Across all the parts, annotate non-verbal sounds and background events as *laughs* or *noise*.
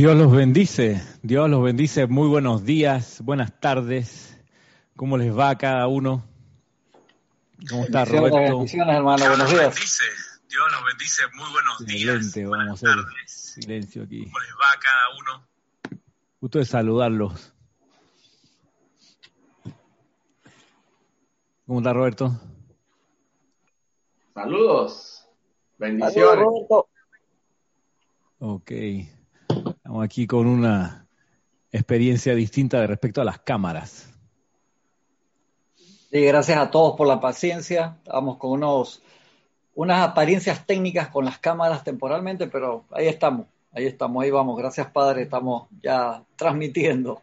Dios los bendice, Dios los bendice. Muy buenos días, buenas tardes. ¿Cómo les va a cada uno? ¿Cómo está Roberto? Bendiciones, hermano. Buenos días. Dios los bendice. Muy buenos Excelente, días. vamos a hacer silencio aquí. ¿Cómo les va a cada uno? Gusto de saludarlos. ¿Cómo está Roberto? Saludos. Bendiciones. Ok. Estamos aquí con una experiencia distinta de respecto a las cámaras. Sí, gracias a todos por la paciencia. Estamos con unos, unas apariencias técnicas con las cámaras temporalmente, pero ahí estamos, ahí estamos, ahí vamos. Gracias, Padre, estamos ya transmitiendo.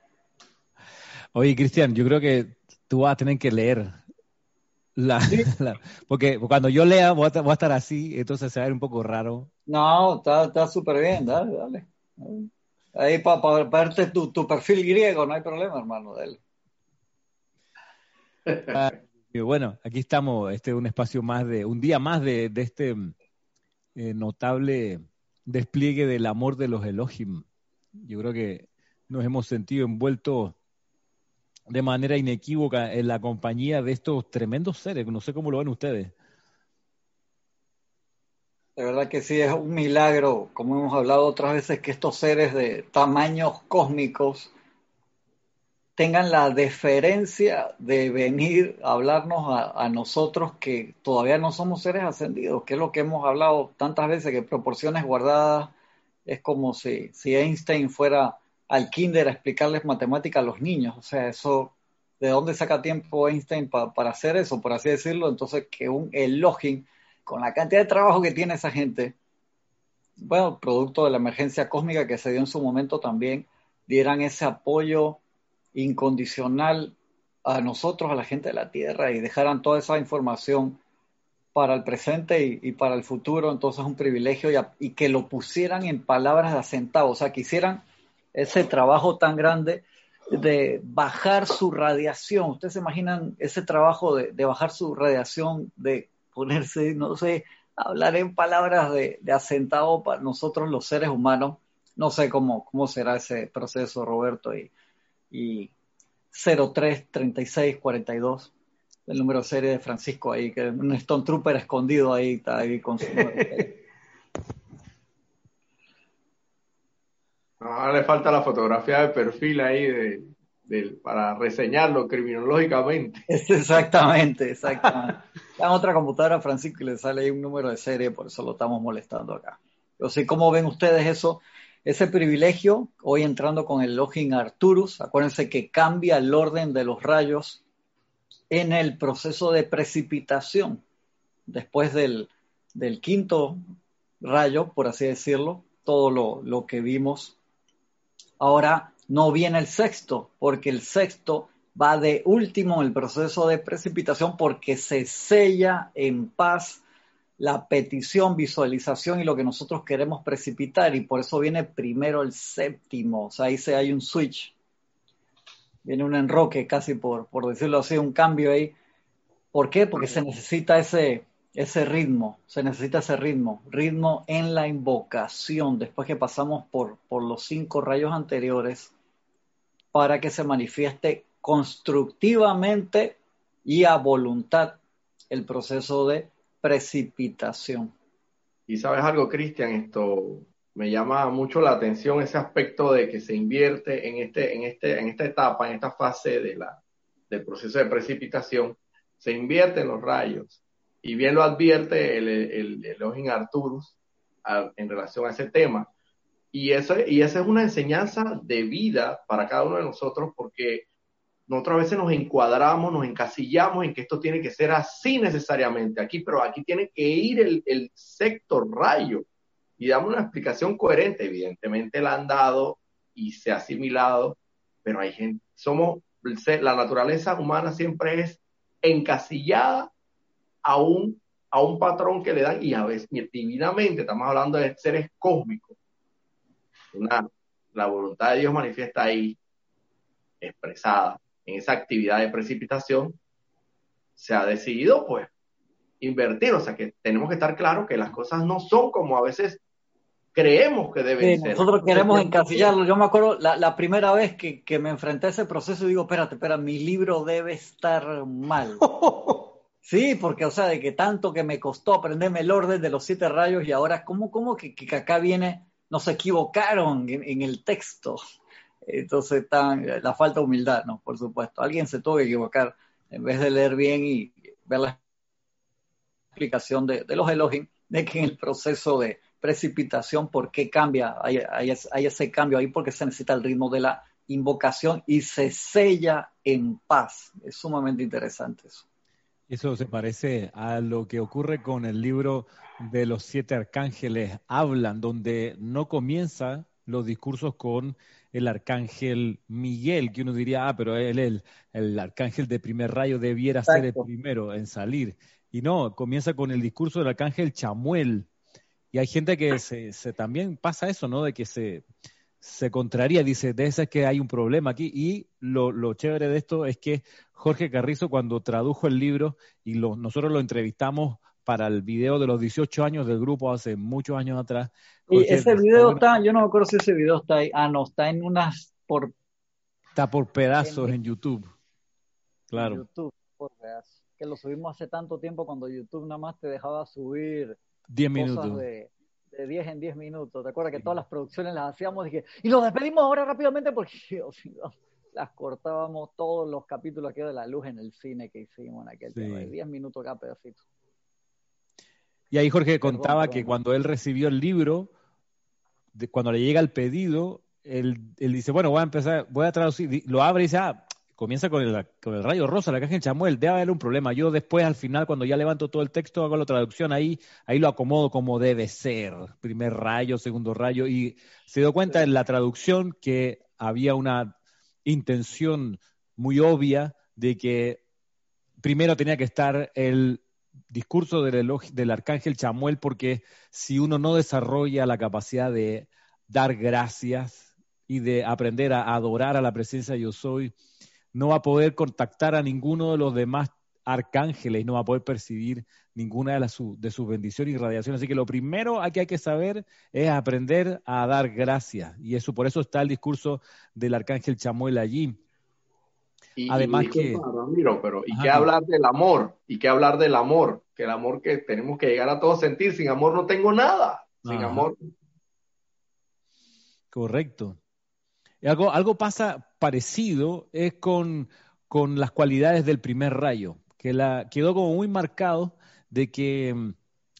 Oye, Cristian, yo creo que tú vas a tener que leer. La, *laughs* la- porque cuando yo lea voy a, voy a estar así, entonces se va a ver un poco raro. No, está está súper bien, dale, dale. Ahí para verte tu, perfil griego, no hay problema, hermano, dale. Y bueno, aquí estamos, este es un espacio más de, un día más de, de este eh, notable despliegue del amor de los Elohim. Yo creo que nos hemos sentido envueltos de manera inequívoca en la compañía de estos tremendos seres. No sé cómo lo ven ustedes. De verdad que sí, es un milagro, como hemos hablado otras veces, que estos seres de tamaños cósmicos tengan la deferencia de venir a hablarnos a, nosotros que todavía no somos seres ascendidos, que es lo que hemos hablado tantas veces, que proporciones guardadas es como si, si Einstein fuera al kinder a explicarles matemática a los niños. O sea, eso, ¿de dónde saca tiempo Einstein pa- para hacer eso, por así decirlo? Entonces, que un Elohim, con la cantidad de trabajo que tiene esa gente, bueno, producto de la emergencia cósmica que se dio en su momento también, dieran ese apoyo incondicional a nosotros, a la gente de la Tierra, y dejaran toda esa información para el presente y, para el futuro, entonces es un privilegio y, que lo pusieran en palabras de acentavo, o sea, que hicieran ese trabajo tan grande de bajar su radiación. ¿Ustedes se imaginan ese trabajo de, de bajar su radiación, de ponerse, no sé, hablar en palabras de, acentavo para nosotros los seres humanos? No sé cómo, cómo será ese proceso, Roberto, y, y 033642, el número de serie de Francisco ahí, que un Stone Trooper escondido ahí, está ahí con su. Ahora *laughs* le falta la fotografía de perfil ahí de, para reseñarlo criminológicamente. *laughs* Exactamente, exactamente. En otra computadora, Francisco, le sale ahí un número de serie, por eso lo estamos molestando acá. Yo sé cómo ven ustedes eso, ese privilegio, hoy entrando con el Login Arturus, acuérdense que cambia el orden de los rayos en el proceso de precipitación. Después del, del quinto rayo, por así decirlo, todo lo, lo que vimos Ahora no viene el sexto, porque el sexto va de último en el proceso de precipitación porque se sella en paz la petición, visualización y lo que nosotros queremos precipitar y por eso viene primero el séptimo, o sea, ahí se hay un switch, viene un enroque casi por, por decirlo así, un cambio ahí. ¿Por qué? Porque se necesita ese, ese ritmo, se necesita ese ritmo, ritmo en la invocación, después que pasamos por, por los cinco rayos anteriores, para que se manifieste constructivamente y a voluntad el proceso de precipitación. Y sabes algo, Cristian, esto me llama mucho la atención ese aspecto de que se invierte en este, en este, en esta etapa, en esta fase del proceso de precipitación, se invierte en los rayos. Y bien lo advierte el, el, el Arturus en relación a ese tema. Y, eso, y esa es una enseñanza de vida para cada uno de nosotros porque nosotros a veces nos encuadramos, nos encasillamos en que esto tiene que ser así necesariamente aquí, pero aquí tiene que ir el, el sector rayo y damos una explicación coherente. Evidentemente la han dado y se ha asimilado, pero hay gente, somos, la naturaleza humana siempre es encasillada a un, a un patrón que le dan y a veces divinamente, estamos hablando de seres cósmicos. Una, la voluntad de Dios manifiesta ahí, expresada en esa actividad de precipitación, se ha decidido pues invertir, o sea que tenemos que estar claros que las cosas no son como a veces creemos que deben ser. Nosotros queremos encasillarlo. Yo me acuerdo la, primera vez que, que, me enfrenté a ese proceso y digo, espérate, espera, mi libro debe estar mal. *laughs* Sí, porque, o sea, de que tanto que me costó aprenderme el orden de los siete rayos y ahora, ¿cómo, cómo que, que acá viene, nos equivocaron en, el texto? Entonces, está la falta de humildad, ¿no? Por supuesto. Alguien se tuvo que equivocar en vez de leer bien y ver la explicación de, los Elohim, de que en el proceso de precipitación, ¿por qué cambia? Hay, hay ese cambio ahí porque se necesita el ritmo de la invocación y se sella en paz. Es sumamente interesante eso. Eso se parece a lo que ocurre con el libro de los siete arcángeles hablan, donde no comienza los discursos con el arcángel Miguel, que uno diría, ah, pero él, el, el arcángel de primer rayo debiera ser el primero en salir. Y no, comienza con el discurso del arcángel Chamuel. Y hay gente que se, se también pasa eso, ¿no? De que se, se contraría, dice, de ese es que hay un problema aquí. Y lo, lo, chévere de esto es que Jorge Carrizo, cuando tradujo el libro y lo, nosotros lo entrevistamos para el video de los 18 años del grupo hace muchos años atrás. y ese video está, yo no me acuerdo si ese video está ahí. Ah, no, está en unas por. Está por pedazos en, YouTube. Claro. En YouTube, por pedazos. Que lo subimos hace tanto tiempo cuando YouTube nada más te dejaba subir 10 minutos. De, de 10 en 10 minutos. ¿Te acuerdas que todas las producciones las hacíamos y, y los despedimos ahora rápidamente porque *laughs* las cortábamos todos los capítulos aquí de la luz en el cine que hicimos en aquel tiempo, de 10 minutos cada pedacito. Y ahí Jorge contaba que cuando él recibió el libro, de, cuando le llega el pedido, él, él, dice, bueno, voy a empezar, voy a traducir, lo abre y dice, ah, comienza con el, con el rayo rosa, la caja en Chamuel, debe haber un problema. Yo después, al final, cuando ya levanto todo el texto, hago la traducción ahí, ahí lo acomodo como debe ser. Primer rayo, segundo rayo, y se dio cuenta en la traducción que había una intención muy obvia de que primero tenía que estar el discurso del, del arcángel Chamuel, porque si uno no desarrolla la capacidad de dar gracias y de aprender a adorar a la presencia de yo soy, no va a poder contactar a ninguno de los demás arcángeles, no va a poder percibir ninguna de, las, de sus bendiciones y radiaciones. Así que lo primero que hay que saber es aprender a dar gracias. Y eso, por eso está el discurso del arcángel Chamuel allí. Además que... pero ¿y qué hablar del amor? ¿Y qué hablar del amor? Que el amor que tenemos que llegar a todos sentir. Sin amor no tengo nada. Sin amor. Correcto. Algo, algo pasa parecido es con, con las cualidades del primer rayo, que la, quedó como muy marcado de que mm,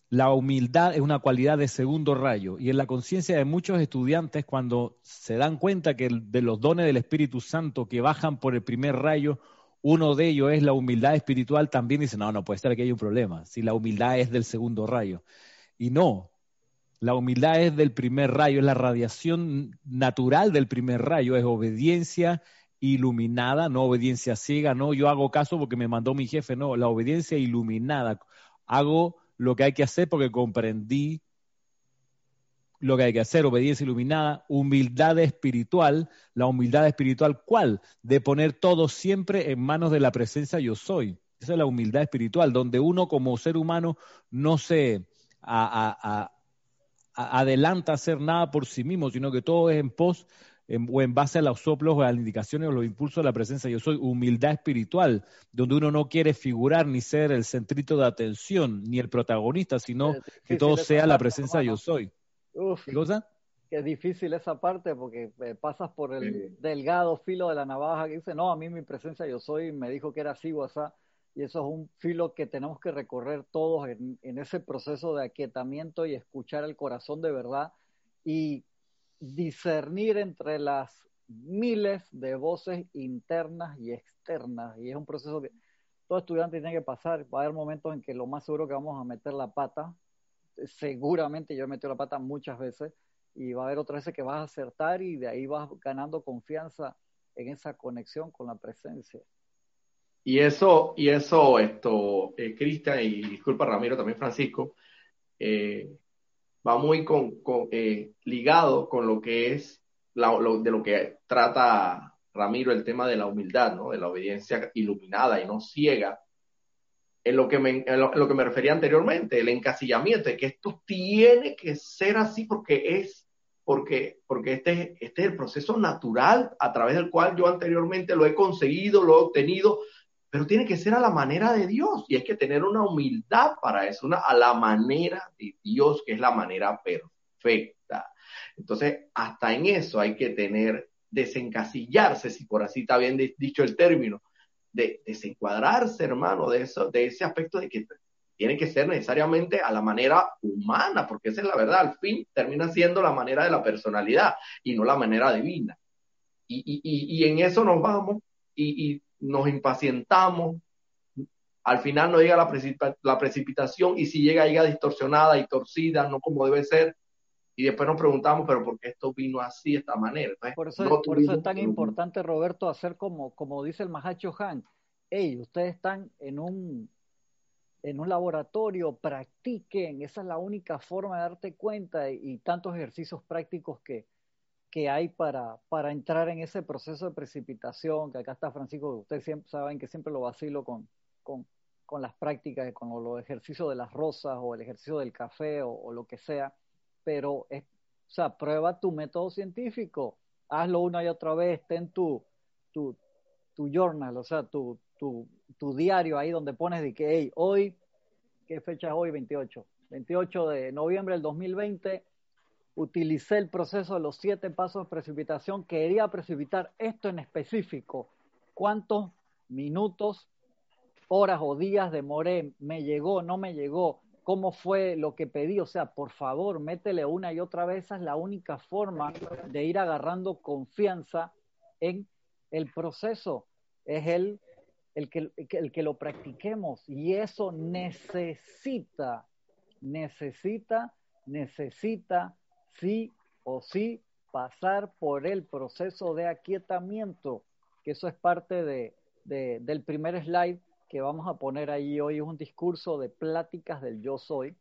la humildad es una cualidad de segundo rayo y en la conciencia de muchos estudiantes cuando se dan cuenta que de los dones del Espíritu Santo que bajan por el primer rayo, uno de ellos es la humildad espiritual, también dicen, no, no puede ser que hay un problema, si la humildad es del segundo rayo. Y no, la humildad es del primer rayo, es la radiación natural del primer rayo, es obediencia iluminada, no obediencia ciega, no yo hago caso porque me mandó mi jefe, no, la obediencia iluminada. Hago lo que hay que hacer porque comprendí lo que hay que hacer, obediencia iluminada, humildad espiritual, la humildad espiritual, ¿cuál? De poner todo siempre en manos de la presencia yo soy. Esa es la humildad espiritual, donde uno como ser humano no se a, hacer nada por sí mismo, sino que todo es en pos o en base a los soplos o a las indicaciones o los impulsos de la presencia. Yo soy humildad espiritual, donde uno no quiere figurar ni ser el centrito de atención, ni el protagonista, sino que todo sea la presencia yo soy. ¿Qué cosa? Que es difícil esa parte porque eh, pasas por el delgado filo de la navaja que dice, no, a mí mi presencia yo soy, me dijo que era así o así y eso es un filo que tenemos que recorrer todos en, ese proceso de aquietamiento y escuchar el corazón de verdad y discernir entre las miles de voces internas y externas. Y es un proceso que todo estudiante tiene que pasar. Va a haber momentos en que lo más seguro que vamos a meter la pata. Seguramente yo he metido la pata muchas veces y va a haber otras veces que vas a acertar y de ahí vas ganando confianza en esa conexión con la presencia. Y eso, y eso, esto, eh, Cristian, y disculpa Ramiro, también Francisco, eh, va muy con, eh, ligado con lo que es de lo que trata Ramiro el tema de la humildad, ¿no? De la obediencia iluminada y no ciega. en lo que me, en lo, que me refería anteriormente, el encasillamiento, de que esto tiene que ser así porque es, porque, porque este, este es el proceso natural a través del cual yo anteriormente lo he conseguido, lo he obtenido, pero tiene que ser a la manera de Dios y hay que tener una humildad para eso, una, a la manera de Dios, que es la manera perfecta. Entonces, hasta en eso hay que tener, desencasillarse, si por así está bien dicho el término, de desencuadrarse, hermano, de eso, de ese aspecto de que tiene que ser necesariamente a la manera humana, porque esa es la verdad, al fin termina siendo la manera de la personalidad y no la manera divina. Y, en eso nos vamos y, nos impacientamos, al final no llega la, la precipitación y si llega, llega distorsionada y torcida, no como debe ser, y después nos preguntamos, pero ¿por qué esto vino así, de esta manera? por eso, por eso es tan importante, Roberto, hacer como, como dice el Mahacho Han, hey, ustedes están en un, en un laboratorio, practiquen, esa es la única forma de darte cuenta y, tantos ejercicios prácticos que, que hay para, para entrar en ese proceso de precipitación, que acá está Francisco, ustedes siempre saben que siempre lo vacilo con, con, con las prácticas, con los ejercicios de las rosas o el ejercicio del café o lo que sea pero es, o sea, prueba tu método científico, hazlo una y otra vez, ten tu, tu, tu journal, o sea, tu, tu, tu, diario ahí donde pones de que, hey, hoy, ¿qué fecha es hoy? 28. 28 de noviembre del 2020, utilicé el proceso de los siete pasos de precipitación, quería precipitar esto en específico. ¿Cuántos minutos, horas o días demoré? ¿Me llegó? ¿No me llegó? cómo fue lo que pedí. O sea, por favor, métele una y otra vez. Esa es la única forma de ir agarrando confianza en el proceso. Es el, el, que, el que lo practiquemos. Y eso necesita, necesita, necesita, sí o sí, pasar por el proceso de aquietamiento, que eso es parte de, de, del primer slide que vamos a poner ahí hoy es un discurso de pláticas del yo soy.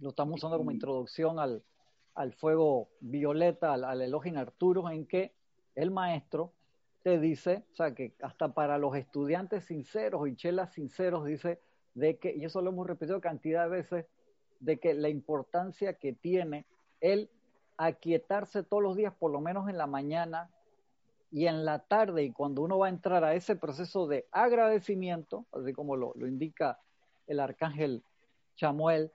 Lo estamos usando como introducción al, al fuego violeta, al, al Elohim Arturo, en que el maestro te dice, o sea, que hasta para los estudiantes sinceros y chelas sinceros dice de que, y eso lo hemos repetido cantidad de veces, de que la importancia que tiene el aquietarse todos los días, por lo menos en la mañana, y en la tarde, y cuando uno va a entrar a ese proceso de agradecimiento, así como lo, indica el arcángel Chamuel,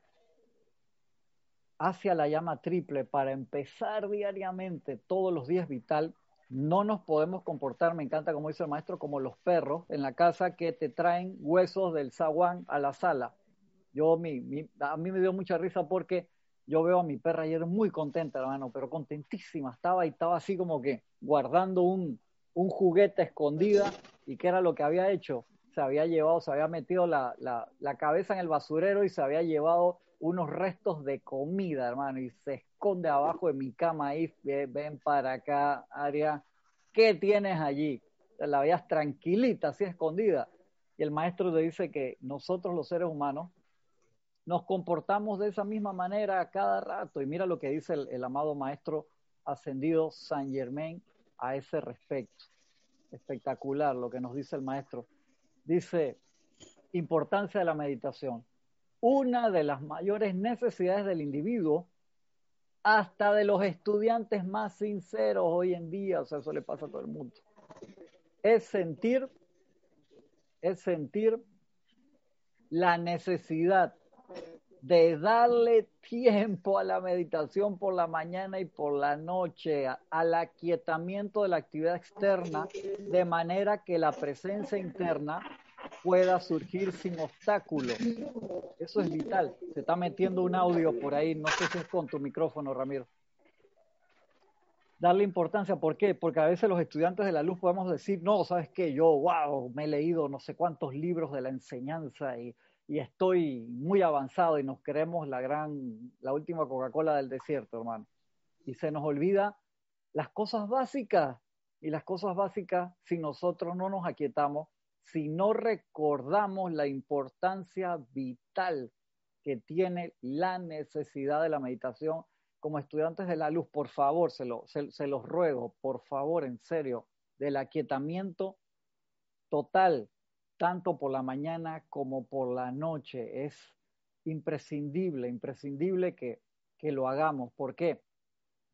hacia la llama triple para empezar diariamente todos los días vital, no nos podemos comportar, me encanta como dice el maestro, como los perros en la casa que te traen huesos del zaguán a la sala. Yo, a mí me dio mucha risa porque yo veo a mi perra ayer muy contenta, hermano, pero contentísima. Estaba y estaba así como que guardando un, un juguete escondida. ¿Y qué era lo que había hecho? Se había llevado, se había metido la, la, la cabeza en el basurero y se había llevado unos restos de comida, hermano, y se esconde abajo de mi cama ahí. Ven para acá, Aria. ¿Qué tienes allí? La veías tranquilita, así escondida. Y el maestro le dice que nosotros los seres humanos nos comportamos de esa misma manera cada rato. Y mira lo que dice el, amado maestro ascendido San Germain a ese respecto. Espectacular lo que nos dice el maestro. Dice, importancia de la meditación. Una de las mayores necesidades del individuo, hasta de los estudiantes más sinceros hoy en día, o sea, eso le pasa a todo el mundo, es sentir, es sentir la necesidad de darle tiempo a la meditación por la mañana y por la noche, al aquietamiento de la actividad externa, de manera que la presencia interna pueda surgir sin obstáculos. Eso es vital. Se está metiendo un audio por ahí, no sé si es con tu micrófono, Ramiro. Darle importancia, ¿por qué? Porque a veces los estudiantes de la luz podemos decir, no, sabes qué, yo, wow, me he leído no sé cuántos libros de la enseñanza y y estoy muy avanzado y nos queremos la gran, la última Coca-Cola del desierto, hermano. Y se nos olvida las cosas básicas. Y las cosas básicas, si nosotros no nos aquietamos, si no recordamos la importancia vital que tiene la necesidad de la meditación, como estudiantes de la luz, por favor, se, lo, se los ruego, por favor, en serio, del aquietamiento total, tanto por la mañana como por la noche. Es imprescindible, imprescindible que, que lo hagamos. ¿Por qué?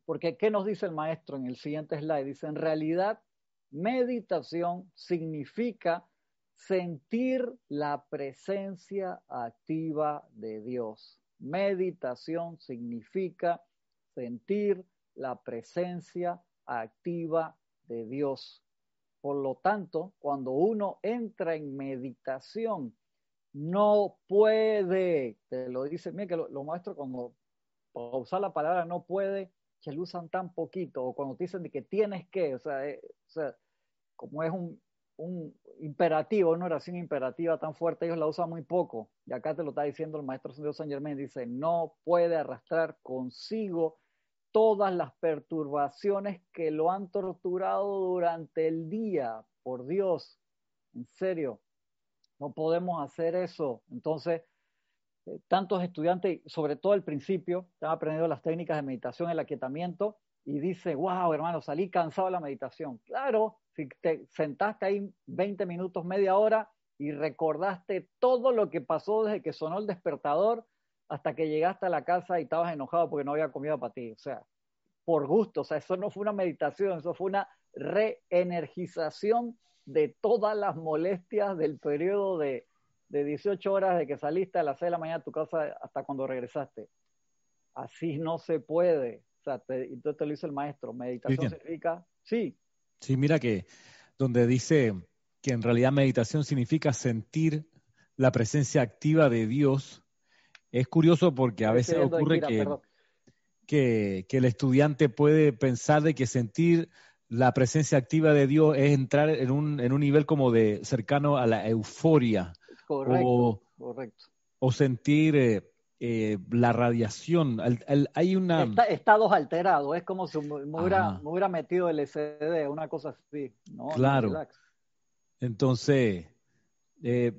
Porque, ¿qué nos dice el maestro en el siguiente slide? Dice, en realidad, meditación significa sentir la presencia activa de Dios. Meditación significa sentir la presencia activa de Dios. Por lo tanto, cuando uno entra en meditación, no puede, te lo dice, mira que lo, lo maestro cuando usar la palabra no puede, que lo usan tan poquito, o cuando te dicen de que tienes que, o sea, eh, o sea como es un, un, imperativo, una oración imperativa tan fuerte, ellos la usan muy poco. Y acá te lo está diciendo el maestro San Germain, dice, no puede arrastrar consigo todas las perturbaciones que lo han torturado durante el día. Por Dios, en serio, no podemos hacer eso. Entonces, eh, tantos estudiantes, sobre todo al principio, están aprendiendo las técnicas de meditación, el aquietamiento, y dice, wow, hermano, salí cansado de la meditación. Claro, si te sentaste ahí 20 minutos, media hora, y recordaste todo lo que pasó desde que sonó el despertador hasta que llegaste a la casa y estabas enojado porque no había comida para ti. O sea, por gusto, o sea, eso no fue una meditación, eso fue una reenergización de todas las molestias del periodo de, de 18 horas de que saliste a las 6 de la mañana a tu casa hasta cuando regresaste. Así no se puede. O sea, te, entonces te lo dice el maestro. Meditación significa, sí. Sí, mira que donde dice que en realidad meditación significa sentir la presencia activa de Dios, es curioso porque a veces ocurre que, que, que, el estudiante puede pensar de que sentir la presencia activa de Dios es entrar en un, en un nivel como de cercano a la euforia, Correcto, o, correcto. o sentir eh, eh, la radiación. El, el, hay una... Está, estados alterados, es como si me hubiera, me hubiera metido el SD, una cosa así. No, claro. No, Entonces, eh,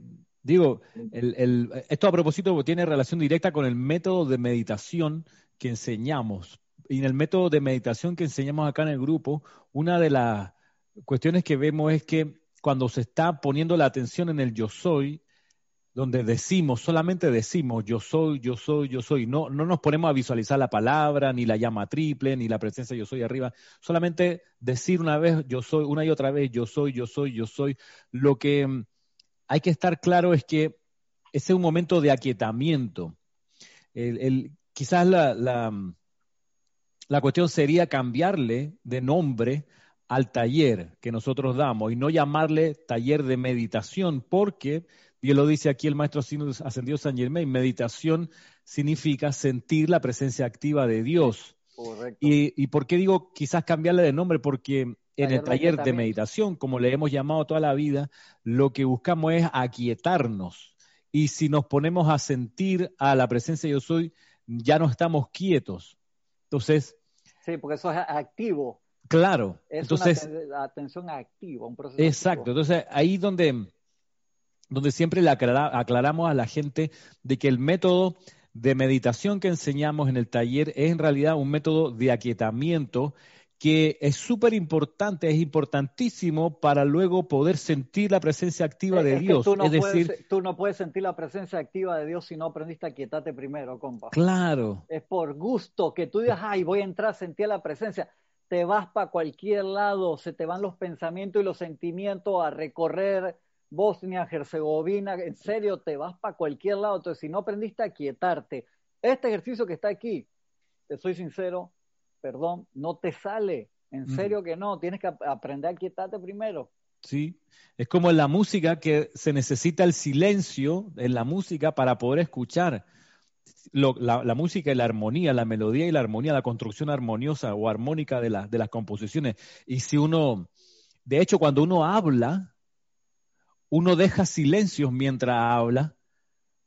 digo, el, esto a propósito tiene relación directa con el método de meditación que enseñamos. Y en el método de meditación que enseñamos acá en el grupo, una de las cuestiones que vemos es que cuando se está poniendo la atención en el yo soy, donde decimos, solamente decimos yo soy, yo soy, yo soy, no, no nos ponemos a visualizar la palabra, ni la llama triple, ni la presencia yo soy arriba, solamente decir una vez yo soy, una y otra vez yo soy, yo soy, yo soy. Lo que hay que estar claro es que ese es un momento de aquietamiento. El, el, quizás la, la, la cuestión sería cambiarle de nombre al taller que nosotros damos y no llamarle taller de meditación, porque, y lo dice aquí el maestro ascendido San Germain, meditación significa sentir la presencia activa de Dios. Correcto. Y, y por qué digo quizás cambiarle de nombre, porque en el taller de meditación, como le hemos llamado toda la vida, lo que buscamos es aquietarnos. Y si nos ponemos a sentir a la presencia de yo soy, ya no estamos quietos. Entonces, Sí, porque eso es activo. claro, Es entonces, una atención activa, un proceso exacto. activo. Entonces, ahí donde, donde siempre le aclara- aclaramos a la gente de que el método de meditación que enseñamos en el taller es en realidad un método de aquietamiento que es súper importante, es importantísimo para luego poder sentir la presencia activa de Es que Dios. tú no es puedes- decir, tú no puedes sentir la presencia activa de Dios si no aprendiste a quietarte primero, compa. claro, Es por gusto que tú digas, ay, voy a entrar a sentir la presencia. Te vas para cualquier lado, se te van los pensamientos y los sentimientos a recorrer Bosnia, Herzegovina, en serio, te vas para cualquier lado. Entonces, si no aprendiste a quietarte, este ejercicio que está aquí, te soy sincero, perdón, no te sale. En serio que no, tienes que ap- aprender a quietarte primero. Sí, es como en la música que se necesita el silencio en la música para poder escuchar. Lo- la, la música y la armonía, la melodía y la armonía, la construcción armoniosa o armónica de, la- de las composiciones. Y si uno, de hecho, cuando uno habla, uno deja silencios mientras habla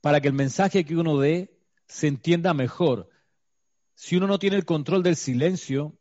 para que el mensaje que uno dé se entienda mejor. Si uno no tiene el control del silencio,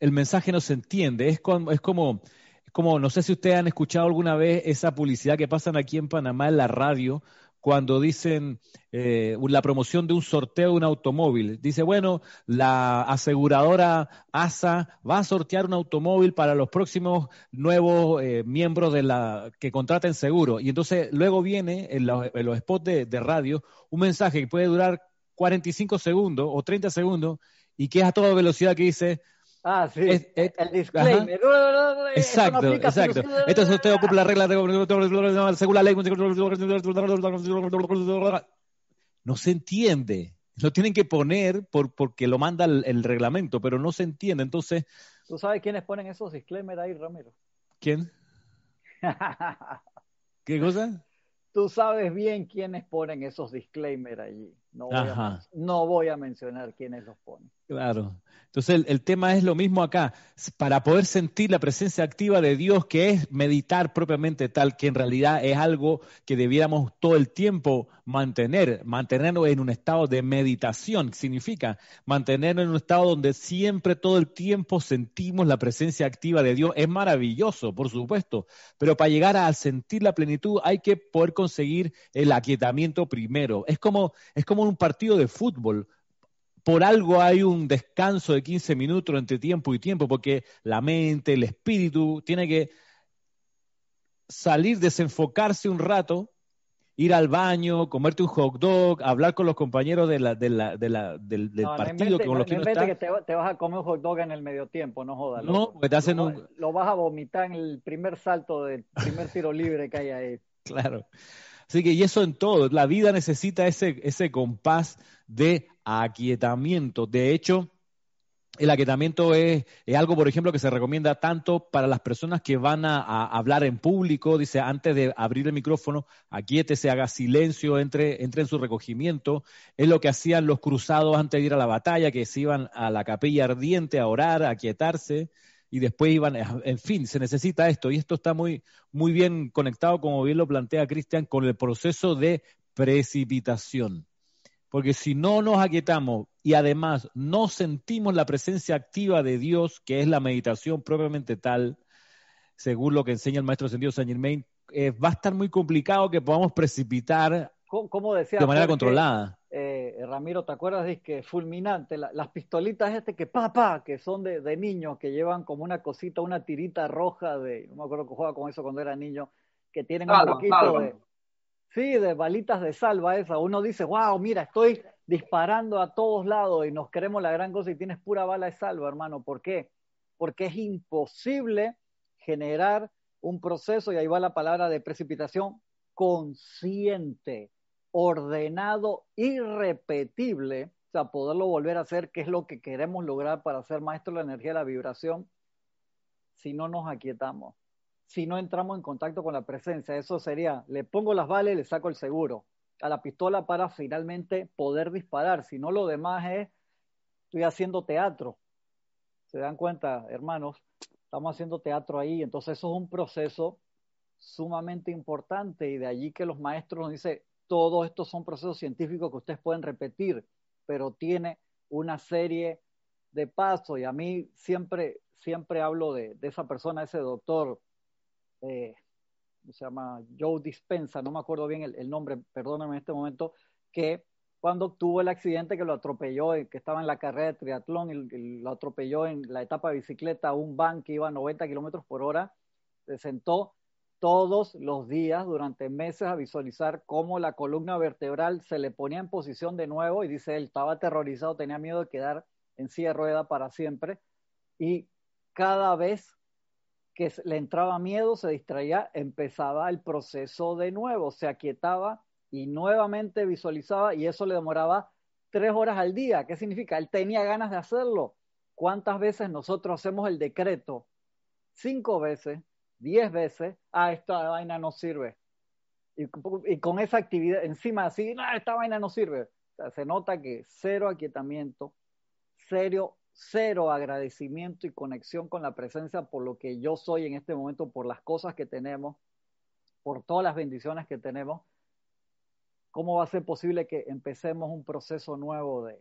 el mensaje no se entiende. Es como, es como, es como, no sé si ustedes han escuchado alguna vez esa publicidad que pasan aquí en Panamá en la radio, cuando dicen eh, la promoción de un sorteo de un automóvil. Dice, bueno, la aseguradora ASA va a sortear un automóvil para los próximos nuevos eh, miembros de la que contraten seguro. Y entonces luego viene en los, spots de, radio un mensaje que puede durar 45 segundos o 30 segundos y que es a toda velocidad que dice... Ah, sí, el disclaimer. Exacto, exacto. Esto sorteo cumple la regla de según la ley. No se entiende. Lo tienen que poner por, porque lo manda el, reglamento, pero no se entiende. Entonces. ¿Tú sabes quiénes ponen esos disclaimers ahí, Ramiro? ¿Quién? *laughs* ¿Qué cosa? Tú sabes bien quiénes ponen esos disclaimers allí. No voy, a, no voy a mencionar quiénes los ponen. Claro. Entonces el, tema es lo mismo acá. Para poder sentir la presencia activa de Dios, que es meditar propiamente tal, que en realidad es algo que debiéramos todo el tiempo mantener, mantenernos en un estado de meditación, significa mantenernos en un estado donde siempre todo el tiempo sentimos la presencia activa de Dios. Es maravilloso, por supuesto, pero para llegar a sentir la plenitud hay que poder conseguir el aquietamiento primero. Es como, es como un partido de fútbol por algo hay un descanso de 15 minutos entre tiempo y tiempo, porque la mente, el espíritu, tiene que salir, desenfocarse un rato, ir al baño, comerte un hot dog, hablar con los compañeros de la, de la, de la, del, partido con los que no que te, vas a comer un hot dog en el medio tiempo, no jodas. No, porque te hacen lo, un... Lo vas a vomitar en el primer salto del primer tiro libre que hay ahí. *laughs* Claro. Así que, y eso en todo, la vida necesita ese, ese compás de aquietamiento. De hecho, el aquietamiento es, algo, por ejemplo, que se recomienda tanto para las personas que van a, hablar en público. Dice, antes de abrir el micrófono, se haga silencio, entre, entre en su recogimiento. Es lo que hacían los cruzados antes de ir a la batalla, que se iban a la capilla ardiente a orar, a aquietarse y después iban, en fin, se necesita esto y esto está muy, muy bien conectado, como bien lo plantea Cristian, con el proceso de precipitación. Porque si no nos aquietamos y además no sentimos la presencia activa de Dios, que es la meditación propiamente tal, según lo que enseña el maestro sentido Saint Germain, eh, va a estar muy complicado que podamos precipitar decía, de manera controlada. Eh, Ramiro, ¿te acuerdas de que fulminante? las pistolitas este que pa, que son de, de, niños, que llevan como una cosita, una tirita roja de, no me acuerdo que jugaba con eso cuando era niño, que tienen un poquito de Sí, de balitas de salva esa. Uno dice, wow, mira, estoy disparando a todos lados y nos queremos la gran cosa y tienes pura bala de salva, hermano. ¿Por qué? Porque es imposible generar un proceso, y ahí va la palabra de precipitación, consciente, ordenado, irrepetible, o sea, poderlo volver a hacer, que es lo que queremos lograr para ser maestro de la energía la vibración, si no nos aquietamos si no entramos en contacto con la presencia. Eso sería, le pongo las balas y le saco el seguro a la pistola para finalmente poder disparar. Si no, lo demás es, estoy haciendo teatro. ¿Se dan cuenta, hermanos? Estamos haciendo teatro ahí. Entonces eso es un proceso sumamente importante y de allí que los maestros nos dicen, todos estos son procesos científicos que ustedes pueden repetir, pero tiene una serie de pasos y a mí siempre, siempre hablo de, de esa persona, ese doctor eh, se llama Joe Dispensa, no me acuerdo bien el, nombre, perdóname en este momento, que cuando tuvo el accidente que lo atropelló, eh, que estaba en la carrera de triatlón lo atropelló en la etapa de bicicleta un van que iba a 90 kilómetros por hora, se sentó todos los días durante meses a visualizar cómo la columna vertebral se le ponía en posición de nuevo y dice él estaba aterrorizado, tenía miedo de quedar en silla rueda para siempre y cada vez que le entraba miedo, se distraía, empezaba el proceso de nuevo, se aquietaba y nuevamente visualizaba y eso le demoraba tres horas al día. ¿Qué significa? Él tenía ganas de hacerlo. ¿Cuántas veces nosotros hacemos el decreto? Cinco veces, diez veces, ah, esta vaina no sirve. Y, con esa actividad encima así, no, esta vaina no sirve. se nota que cero aquietamiento, serio cero agradecimiento y conexión con la presencia por lo que yo soy en este momento, por las cosas que tenemos, por todas las bendiciones que tenemos, ¿cómo va a ser posible que empecemos un proceso nuevo de,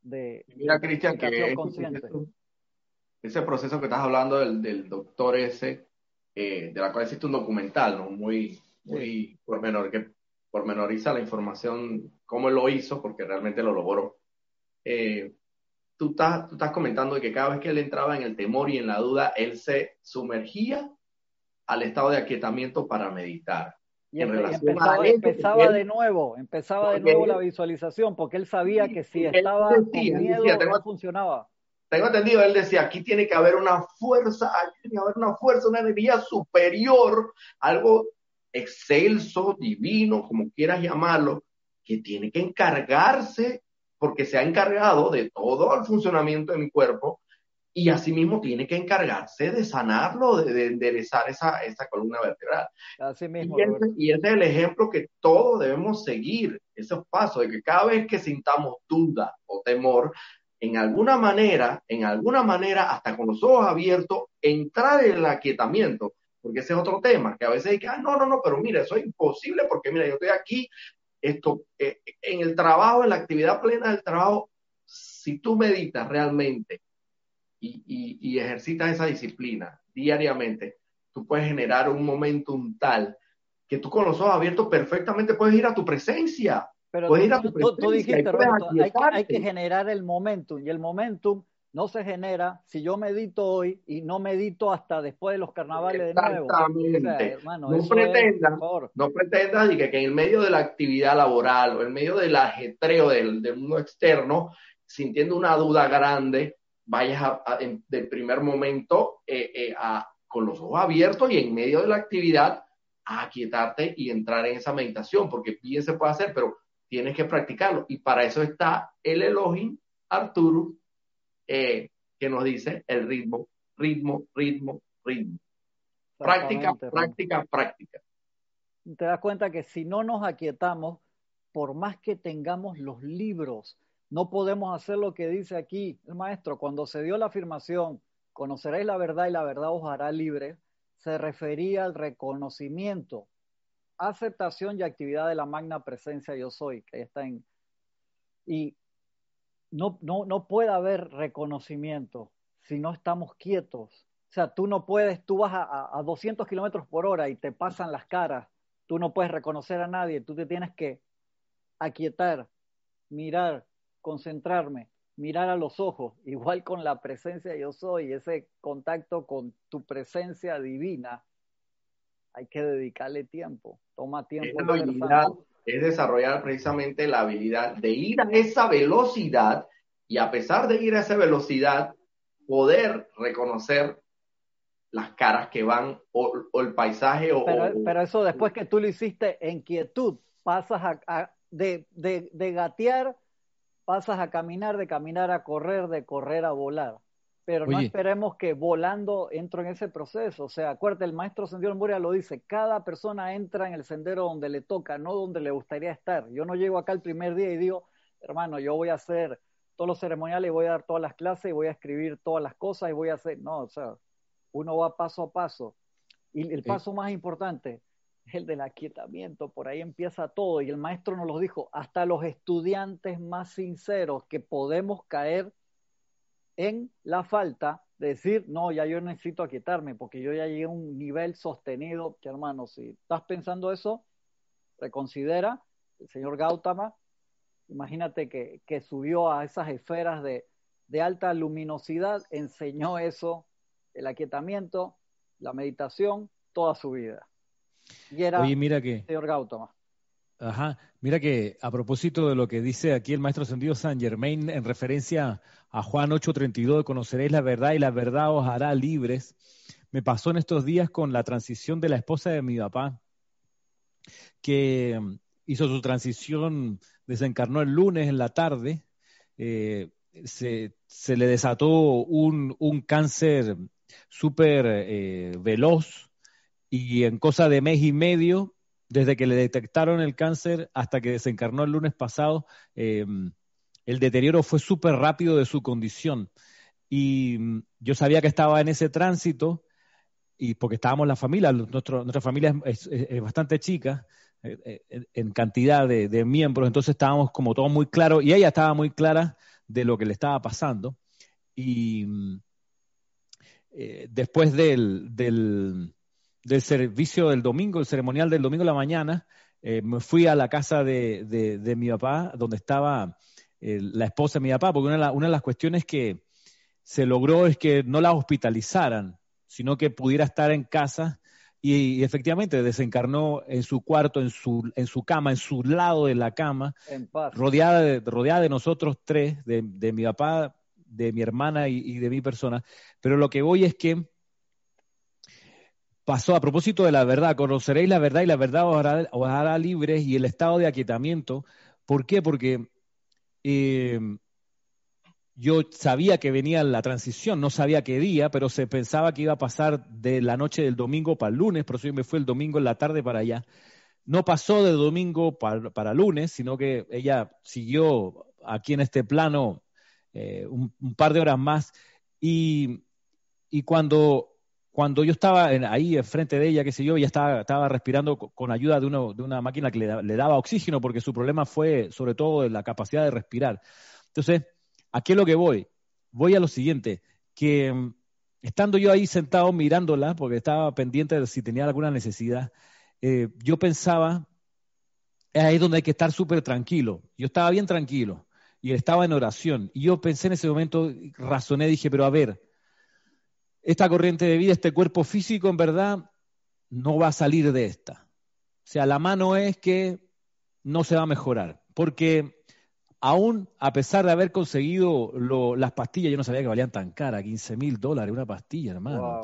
de Mira, Cristian, que ese proceso que estás hablando del, doctor ese, eh, de la cual existe un documental, ¿no? Muy, muy por menor, que pormenoriza la información, cómo él lo hizo, porque realmente lo logró. Eh, tú, estás, tú estás comentando que cada vez que él entraba en el temor y en la duda, él se sumergía al estado de aquietamiento para meditar. Y, empezaba, de nuevo, empezaba de nuevo la visualización, porque él sabía que si estaba con miedo no funcionaba. Tengo entendido, él decía, aquí tiene que haber una fuerza, aquí tiene que haber una fuerza, una energía superior, algo excelso, divino, como quieras llamarlo, que tiene que encargarse, porque se ha encargado de todo el funcionamiento de mi cuerpo, y asimismo tiene que encargarse de sanarlo, de, enderezar esa, esa, columna vertebral. Así mismo, y, ese, y, ese, es el ejemplo que todos debemos seguir, esos pasos, de que cada vez que sintamos duda o temor, en alguna manera, en alguna manera, hasta con los ojos abiertos, entrar en el aquietamiento, porque ese es otro tema, que a veces hay que, ah, no, no, no, pero mira, eso es imposible porque mira, yo estoy aquí, esto, eh, en el trabajo, en la actividad plena del trabajo, si tú meditas realmente y, ejercitas esa disciplina diariamente, tú puedes generar un momentum tal que tú con los ojos abiertos perfectamente puedes ir a tu presencia. Pero tú, ir a tu presencia tú, dijiste, Roberto, hay, hay, que generar el momentum y el momentum no se genera si yo medito hoy y no medito hasta después de los carnavales de nuevo. Exactamente. no, pretendas, no pretendas que, que, en medio de la actividad laboral o en medio del ajetreo del, del mundo externo, sintiendo una duda grande, vayas a, del primer momento eh, eh, a, con los ojos abiertos y en medio de la actividad a aquietarte y entrar en esa meditación, porque bien se puede hacer, pero tienes que practicarlo. Y para eso está el Elohim Arturo, eh, que nos dice el ritmo, ritmo, ritmo, ritmo. Práctica, práctica, práctica. Te das cuenta que si no nos aquietamos, por más que tengamos los libros, no podemos hacer lo que dice aquí el maestro. Cuando se dio la afirmación, conoceréis la verdad y la verdad os hará libre, se refería al reconocimiento, aceptación y actividad de la magna presencia yo soy, que está en... Y no, no, no puede haber reconocimiento si no estamos quietos. O sea, tú no puedes, tú vas a, a 200 kilómetros por hora y te pasan las caras, tú no puedes reconocer a nadie, tú te tienes que aquietar, mirar, concentrarme, mirar a los ojos, *laughs* igual con la presencia yo soy, ese contacto con tu presencia divina, hay que dedicarle tiempo, toma tiempo. Es, desarrollar precisamente la habilidad de ir a esa velocidad y a pesar de ir a esa velocidad, poder reconocer las caras que van o, el paisaje o pero, eso después que tú lo hiciste en quietud pasas a, de, de, de, gatear pasas a caminar, de caminar a correr, de correr a volar. Pero no esperemos que volando entro en ese proceso. O sea, acuérdate, el maestro Sendero Moria lo dice, cada persona entra en el sendero donde le toca, no donde le gustaría estar. Yo no llego acá el primer día y digo, hermano, yo voy a hacer todos los ceremoniales y voy a dar todas las clases y voy a escribir todas las cosas y voy a hacer, no, o sea, uno va paso a paso. Y el paso más importante, el del aquietamiento, por ahí empieza todo. Y el maestro nos lo dijo, hasta los estudiantes más sinceros que podemos caer en la falta de decir, no, ya yo necesito aquietarme, porque yo ya llegué a un nivel sostenido, que hermano, si estás pensando eso, reconsidera, el señor Gautama, imagínate que, que subió a esas esferas de, de alta luminosidad, enseñó eso, el aquietamiento, la meditación, toda su vida. Y era Oye, mira que, señor Gautama. Ajá, mira que a propósito de lo que dice aquí el maestro Sendido San Germain en referencia a Juan 8:32, conoceréis la verdad y la verdad os hará libres, me pasó en estos días con la transición de la esposa de mi papá, que hizo su transición, desencarnó el lunes en la tarde, eh, se, se, le desató un, un cáncer súper eh, veloz, y en cosa de mes y medio, desde que le detectaron el cáncer hasta que desencarnó el lunes pasado, em, el deterioro fue súper rápido de su condición. Y mm, yo sabía que estaba en ese tránsito, y porque estábamos la familia, nuestra familia es, bastante chica eh, eh, en cantidad de, miembros, entonces estábamos como todos muy claros, y ella estaba muy clara de lo que le estaba pasando. Y mm, eh, después del, del, servicio del domingo, el ceremonial del domingo de la mañana, eh, me fui a la casa de, de, mi papá, donde estaba eh, la esposa de mi papá, porque una de, las cuestiones que se logró es que no la hospitalizaran, sino que pudiera estar en casa y, efectivamente desencarnó en su cuarto, en su, en su cama, en su lado de la cama, Rodeada, de, rodeada de nosotros tres, de, de mi papá, de mi hermana y, de mi persona. Pero lo que voy es que pasó a propósito de la verdad, conoceréis la verdad y la verdad os hará, libres y el estado de aquietamiento. ¿Por qué? Porque eh, yo sabía que venía la transición, no sabía qué día, pero se pensaba que iba a pasar de la noche del domingo para el lunes, por eso me fui el domingo en la tarde para allá. No pasó de domingo para, lunes, sino que ella siguió aquí en este plano eh, un, par de horas más. Y, cuando, cuando yo estaba ahí enfrente de ella, qué sé yo, ella estaba, estaba respirando con, ayuda de, uno, de, una máquina que le, le daba oxígeno, porque su problema fue sobre todo la capacidad de respirar. Entonces, ¿A qué es lo que voy? Voy a lo siguiente, que mm, estando yo ahí sentado mirándola, porque estaba pendiente de si tenía alguna necesidad, eh, yo pensaba, es ahí donde hay que estar súper tranquilo. Yo estaba bien tranquilo y estaba en oración. Y yo pensé en ese momento, razoné, dije, pero a ver, esta corriente de vida, este cuerpo físico, en verdad, no va a salir de esta. O sea, la mano es que no se va a mejorar, porque aún a pesar de haber conseguido las pastillas, yo no sabía que valían tan cara, 15 mil dólares una pastilla, hermano,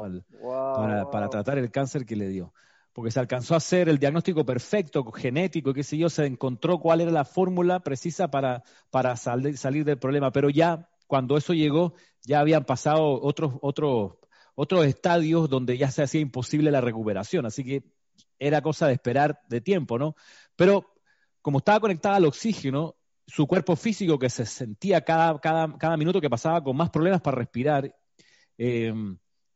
para, tratar el cáncer que le dio. Porque se alcanzó a hacer el diagnóstico perfecto, genético, qué sé yo, se encontró cuál era la fórmula precisa para, para salir del problema. Pero ya, cuando eso llegó, ya habían pasado otros, otros, otros estadios donde ya se hacía imposible la recuperación. Así que era cosa de esperar de tiempo, ¿no? Pero como estaba conectada al oxígeno, su cuerpo físico que se sentía cada, cada, cada minuto que pasaba con más problemas para respirar, eh,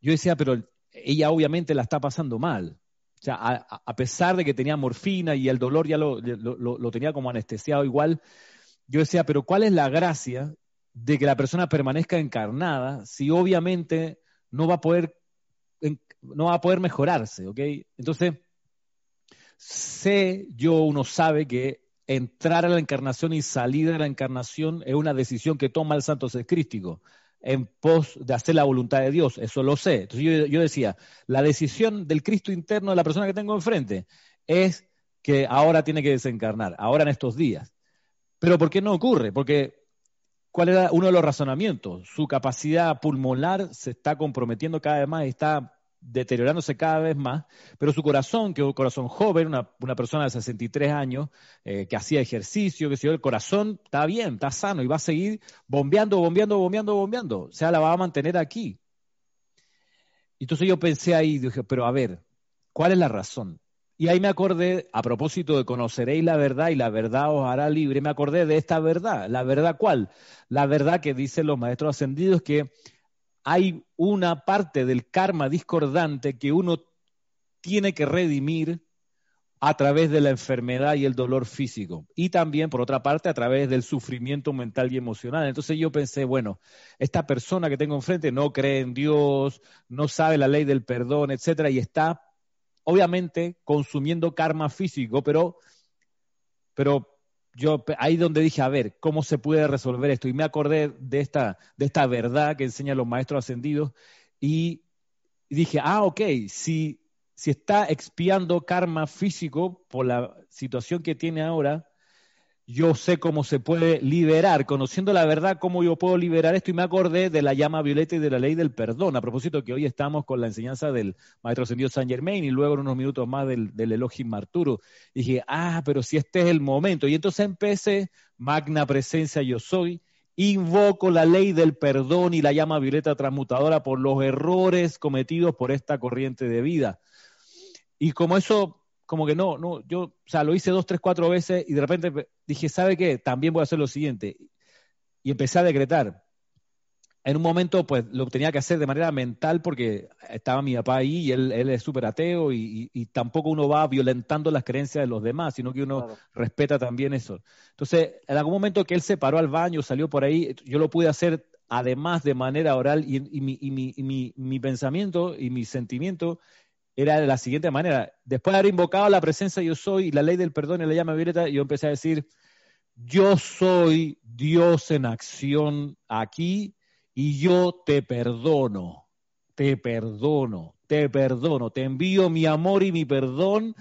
yo decía, pero ella obviamente la está pasando mal. O sea, a, pesar de que tenía morfina y el dolor ya lo, lo, tenía como anestesiado igual, yo decía, pero ¿cuál es la gracia de que la persona permanezca encarnada si obviamente no va a poder, no va a poder mejorarse, ¿ok? Entonces, sé yo, uno sabe que entrar a la encarnación y salir de la encarnación es una decisión que toma el santo ser crístico en pos de hacer la voluntad de Dios, eso lo sé. Entonces yo, decía, la decisión del Cristo interno de la persona que tengo enfrente es que ahora tiene que desencarnar, ahora en estos días. Pero ¿por qué no ocurre? Porque ¿cuál era uno de los razonamientos? Su capacidad pulmonar se está comprometiendo cada vez más, está deteriorándose cada vez más, pero su corazón, que es un corazón joven, una, persona de 63 años, eh, que hacía ejercicio, que si el corazón está bien, está sano y va a seguir bombeando, bombeando, bombeando, bombeando. O sea, la va a mantener aquí. Entonces yo pensé ahí, dije, pero a ver, ¿cuál es la razón? Y ahí me acordé, a propósito de conoceréis la verdad y la verdad os hará libre, me acordé de esta verdad. ¿La verdad cuál? La verdad que dicen los maestros ascendidos que hay una parte del karma discordante que uno tiene que redimir a través de la enfermedad y el dolor físico. Y también, por otra parte, a través del sufrimiento mental y emocional. Entonces yo pensé, bueno, esta persona que tengo enfrente no cree en Dios, no sabe la ley del perdón, etcétera, y está obviamente consumiendo karma físico, pero, pero yo ahí donde dije, a ver, ¿cómo se puede resolver esto? Y me acordé de esta, de esta verdad que enseñan los maestros ascendidos y dije, ah, ok, si, si está expiando karma físico por la situación que tiene ahora, yo sé cómo se puede liberar, conociendo la verdad, cómo yo puedo liberar esto. Y me acordé de la llama violeta y de la ley del perdón. A propósito que hoy estamos con la enseñanza del maestro ascendido San Germain y luego en unos minutos más del, del Elohim Marturo. Y dije, ah, pero si este es el momento. Y entonces empecé, magna presencia yo soy, invoco la ley del perdón y la llama violeta transmutadora por los errores cometidos por esta corriente de vida. Y como eso como que no, no, yo, o sea, lo hice dos, tres, cuatro veces y de repente dije, ¿sabe qué? También voy a hacer lo siguiente. Y empecé a decretar. En un momento, pues, lo tenía que hacer de manera mental porque estaba mi papá ahí y él, él es súper ateo y, tampoco uno va violentando las creencias de los demás, sino que uno respeta también eso. Entonces, en algún momento que él se paró al baño, salió por ahí, yo lo pude hacer además de manera oral y, mi, y mi, mi, mi pensamiento y mi sentimiento era de la siguiente manera. Después de haber invocado la presencia yo soy la ley del perdón y la llama violeta, yo empecé a decir, yo soy Dios en acción aquí y yo te perdono, te perdono, te perdono, te envío mi amor y mi perdón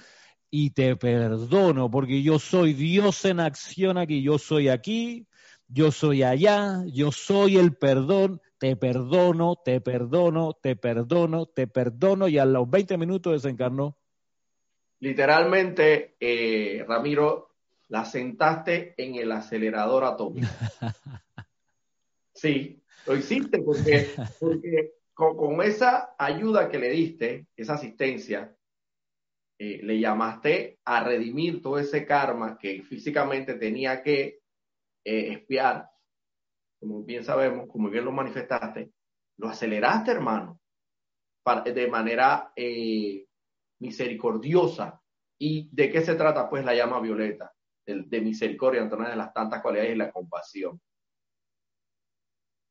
y te perdono porque yo soy Dios en acción aquí, yo soy aquí, yo soy allá, yo soy el perdón, te perdono, te perdono, te perdono, te perdono y a los 20 minutos desencarnó. Literalmente, eh, Ramiro, la sentaste en el acelerador atómico. *laughs* Sí, lo hiciste porque, con, esa ayuda que le diste, esa asistencia, eh, le llamaste a redimir todo ese karma que físicamente tenía que eh, espiar, como bien sabemos, como bien lo manifestaste, lo aceleraste, hermano, de manera eh, misericordiosa. ¿Y de qué se trata, pues, la llama violeta? De, misericordia, entre de las tantas cualidades y la compasión.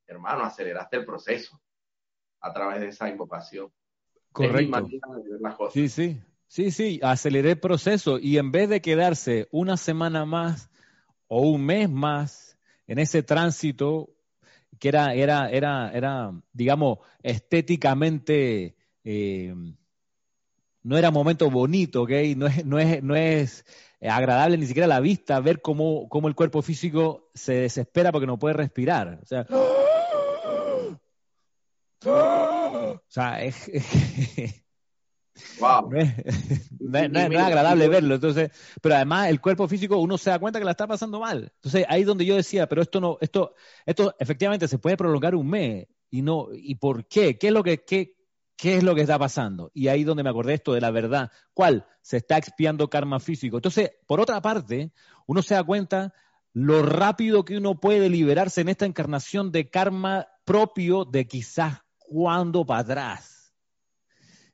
Hermano, aceleraste el proceso a través de esa invocación. Correcto. Sí, sí, sí, sí, aceleré el proceso y en vez de quedarse una semana más o un mes más en ese tránsito que era, era, era, era digamos, estéticamente, eh, no era momento bonito, ¿ok? No es, no es, no es agradable ni siquiera a la vista ver cómo, cómo el cuerpo físico se desespera porque no puede respirar. O sea, o sea es, Wow. No, es, *laughs* agradable verlo. Entonces, pero además el cuerpo físico uno se da cuenta que la está pasando mal. Entonces, ahí es donde yo decía, pero esto no, esto, esto efectivamente se puede prolongar un mes y no, ¿y por qué? ¿Qué es lo que, qué, qué es lo que está pasando? Y ahí donde me acordé esto de la verdad. ¿Cuál? Se está expiando karma físico. Entonces, por otra parte, uno se da cuenta lo rápido que uno puede liberarse en esta encarnación de karma propio de quizás cuando para atrás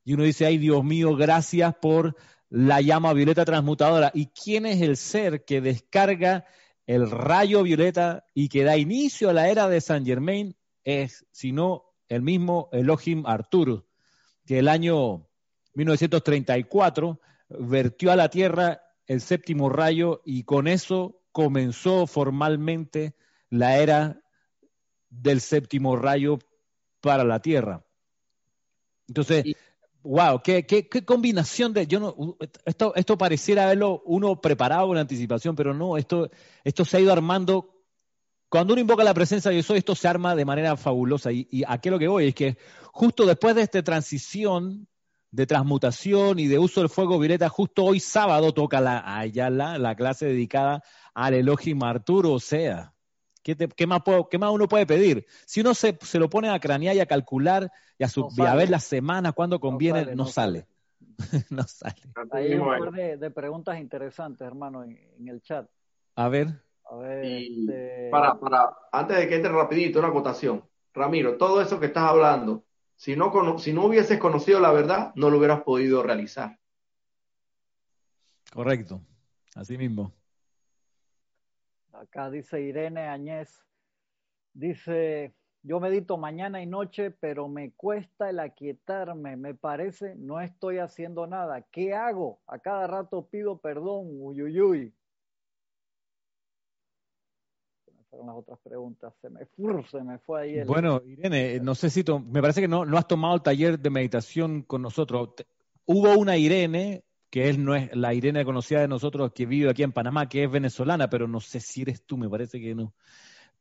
y uno dice, ay Dios mío, gracias por la llama violeta transmutadora. ¿Y quién es el ser que descarga el rayo violeta y que da inicio a la era de Saint Germain? Es, sino el mismo Elohim Arturo, que el año 1934 vertió a la tierra el séptimo rayo y con eso comenzó formalmente la era del séptimo rayo para la tierra. Entonces, Wow, qué, qué, qué, combinación de. Yo no, esto, esto pareciera haberlo uno preparado en anticipación, pero no, esto, esto se ha ido armando. Cuando uno invoca la presencia de Dios, esto se arma de manera fabulosa. Y, y a qué lo que voy es que justo después de esta transición de transmutación y de uso del fuego violeta, justo hoy sábado toca la, la, la clase dedicada al Elohim Arturo, ¿Qué, más uno puede pedir? Si uno se, lo pone a cranear y a calcular y a, ver las semanas cuando conviene, no sale. *laughs* No sale. Hay un par de, preguntas interesantes, hermano, en, el chat. A ver. Este, para, para, antes de que entre rapidito, una acotación. Ramiro, todo eso que estás hablando, si no, si no hubieses conocido la verdad, no lo hubieras podido realizar. Correcto, así mismo. Acá dice Irene Añez, dice, yo medito mañana y noche, pero me cuesta el aquietarme, me parece, no estoy haciendo nada. ¿Qué hago? A cada rato pido perdón, uyuyuy. fueron las otras preguntas, se me, fue. Bueno, Irene, no sé si, me parece que no, no has tomado el taller de meditación con nosotros. Hubo una Irene que él no es la Irene conocida de nosotros que vive aquí en Panamá, que es venezolana, pero no sé si eres tú, me parece que no.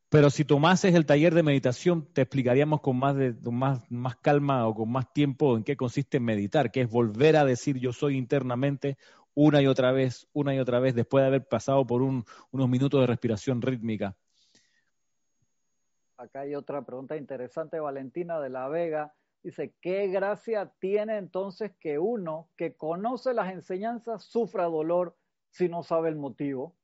Pero si tomases el taller de meditación, te explicaríamos con más, de, más, más calma o con más tiempo en qué consiste meditar, que es volver a decir yo soy internamente una y otra vez, una y otra vez, después de haber pasado por unos minutos de respiración rítmica. Acá hay otra pregunta interesante, Valentina de la Vega. Dice, ¿qué gracia tiene entonces que uno que conoce las enseñanzas sufra dolor si no sabe el motivo?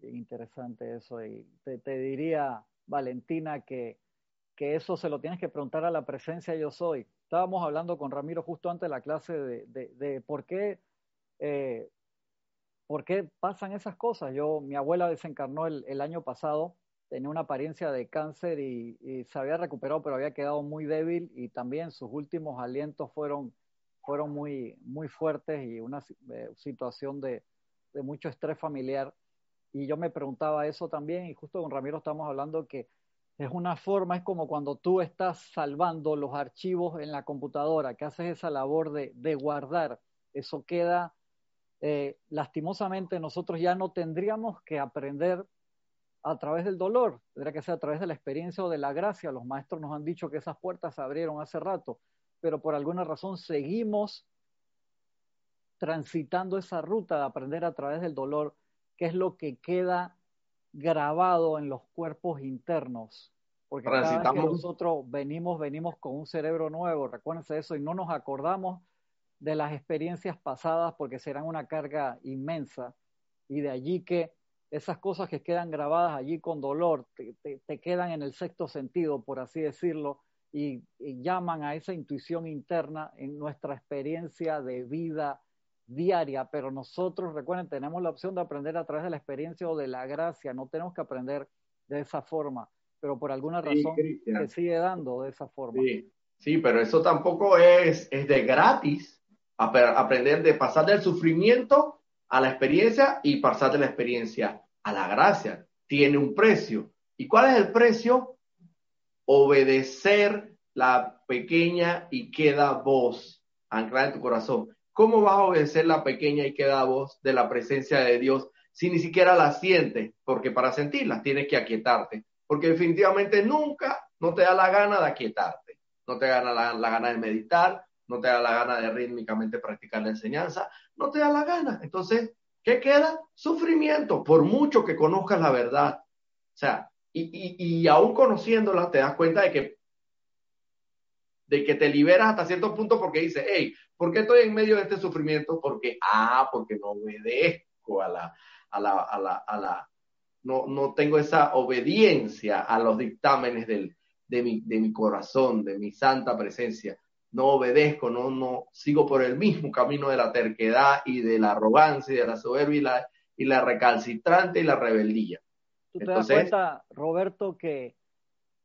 Interesante eso. Y te, diría, Valentina, que, que, eso se lo tienes que preguntar a la presencia yo soy. Estábamos hablando con Ramiro justo antes de la clase de, de, por qué... Eh, ¿Por qué pasan esas cosas? Yo, mi abuela desencarnó el año pasado tenía una apariencia de cáncer y, se había recuperado, pero había quedado muy débil y también sus últimos alientos fueron, fueron muy, muy fuertes y una eh, situación de, de, mucho estrés familiar. Y yo me preguntaba eso también y justo con Ramiro estamos hablando que es una forma, es como cuando tú estás salvando los archivos en la computadora, que haces esa labor de, de guardar, eso queda, eh, lastimosamente nosotros ya no tendríamos que aprender a través del dolor, tendría que ser a través de la experiencia o de la gracia. Los maestros nos han dicho que esas puertas se abrieron hace rato, pero por alguna razón seguimos transitando esa ruta de aprender a través del dolor, que es lo que queda grabado en los cuerpos internos. Porque cada vez que nosotros venimos, venimos con un cerebro nuevo, recuérdense eso, y no nos acordamos de las experiencias pasadas porque serán una carga inmensa. Y de allí que esas cosas que quedan grabadas allí con dolor, te, quedan en el sexto sentido, por así decirlo, y, llaman a esa intuición interna en nuestra experiencia de vida diaria. Pero nosotros, recuerden, tenemos la opción de aprender a través de la experiencia o de la gracia, no tenemos que aprender de esa forma, pero por alguna razón se sigue dando de esa forma. Sí, sí pero eso tampoco es, es de gratis, aprender de pasar del sufrimiento a la experiencia y pasar de la experiencia a la gracia. Tiene un precio. ¿Y cuál es el precio? Obedecer la pequeña y queda voz anclada en tu corazón. ¿Cómo vas a obedecer la pequeña y queda voz de la presencia de Dios si ni siquiera la sientes? Porque para sentirla tienes que aquietarte. Porque definitivamente nunca no te da la gana de aquietarte. No te da la, la gana de meditar, no te da la gana de rítmicamente practicar la enseñanza, no te da la gana. Entonces, ¿qué queda? Sufrimiento, por mucho que conozcas la verdad. O sea, y, y, aún conociéndola, te das cuenta de que, de que te liberas hasta cierto punto porque dices, hey, ¿por qué estoy en medio de este sufrimiento? Porque, ah, porque no obedezco a la, a la, a la, a la, no, no tengo esa obediencia a los dictámenes del, de, mi, de mi corazón, de mi santa presencia no obedezco, no, no sigo por el mismo camino de la terquedad y de la arrogancia y de la soberbia y la, y la recalcitrante y la rebeldía. ¿Tú te das cuenta, Roberto, que,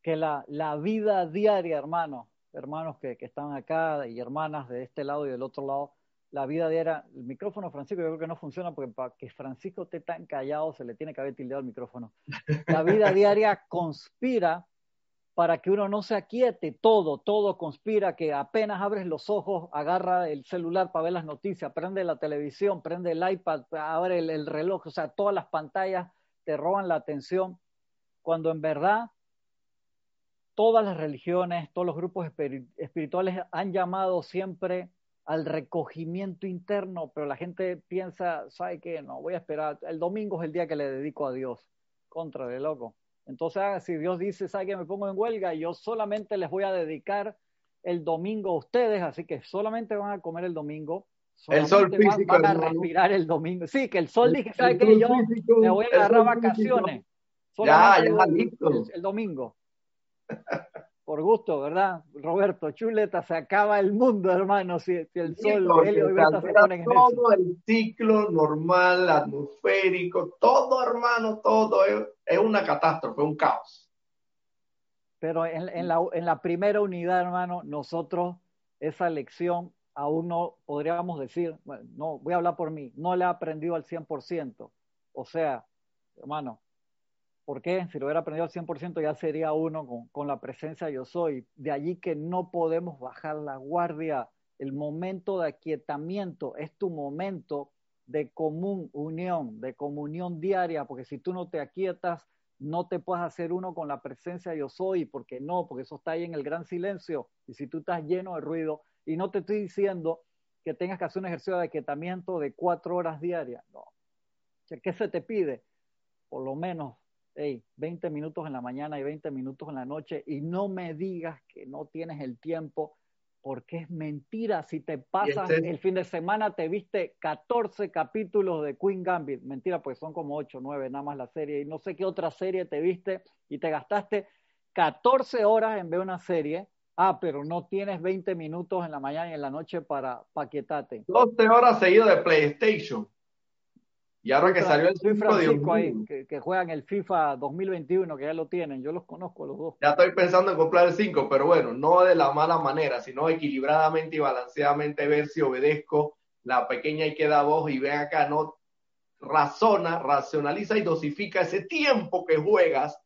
que la, la vida diaria, hermanos, hermanos que, que, están acá y hermanas de este lado y del otro lado, la vida diaria, el micrófono Francisco yo creo que no funciona porque para que Francisco esté tan callado se le tiene que haber tildeado el micrófono. La vida diaria conspira para que uno no se aquiete, todo, todo conspira, que apenas abres los ojos, agarra el celular para ver las noticias, prende la televisión, prende el iPad, abre el, reloj, o sea, todas las pantallas te roban la atención, cuando en verdad todas las religiones, todos los grupos espirituales han llamado siempre al recogimiento interno, pero la gente piensa, ¿sabe qué? No, voy a esperar, el domingo es el día que le dedico a Dios, contra de loco. Entonces, ah, si Dios dice, ¿sabe que me pongo en huelga? Yo solamente les voy a dedicar el domingo a ustedes, así que solamente van a comer el domingo. El sol físico. Van, a respirar el domingo. Sí, que el sol dije, ¿sabe qué? Yo me voy a agarrar vacaciones. Ya, ya, listo. el domingo. *laughs* por gusto, ¿verdad? Roberto, chuleta, se acaba el mundo, hermano, si, el sol, se Todo el ciclo normal, atmosférico, todo, hermano, todo es, una catástrofe, un caos. Pero en, la, en la primera unidad, hermano, nosotros esa lección aún no podríamos decir, bueno, no, voy a hablar por mí, no le he aprendido al 100%. O sea, hermano, ¿Por qué? Si lo hubiera aprendido al 100% ya sería uno con, la presencia yo soy. De allí que no podemos bajar la guardia. El momento de aquietamiento es tu momento de común unión, de comunión diaria, porque si tú no te aquietas, no te puedes hacer uno con la presencia yo soy, porque no, porque eso está ahí en el gran silencio. Y si tú estás lleno de ruido, y no te estoy diciendo que tengas que hacer un ejercicio de aquietamiento de cuatro horas diarias, no. ¿Qué se te pide? Por lo menos hey, 20 minutos en la mañana y 20 minutos en la noche y no me digas que no tienes el tiempo porque es mentira. Si te pasas este el fin de semana, te viste 14 capítulos de Queen Gambit. Mentira, pues son como 8, 9 nada más la serie. Y no sé qué otra serie te viste y te gastaste 14 horas en ver una serie. Ah, pero no tienes 20 minutos en la mañana y en la noche para paquetarte. 12 horas seguidas de PlayStation. Y ahora que salió el 5, Francisco ahí, que, que, juegan el FIFA 2021, que ya lo tienen, yo los conozco los dos. Ya estoy pensando en comprar el 5, pero bueno, no de la mala manera, sino equilibradamente y balanceadamente ver si obedezco la pequeña y queda voz y ven acá, no razona, racionaliza y dosifica ese tiempo que juegas.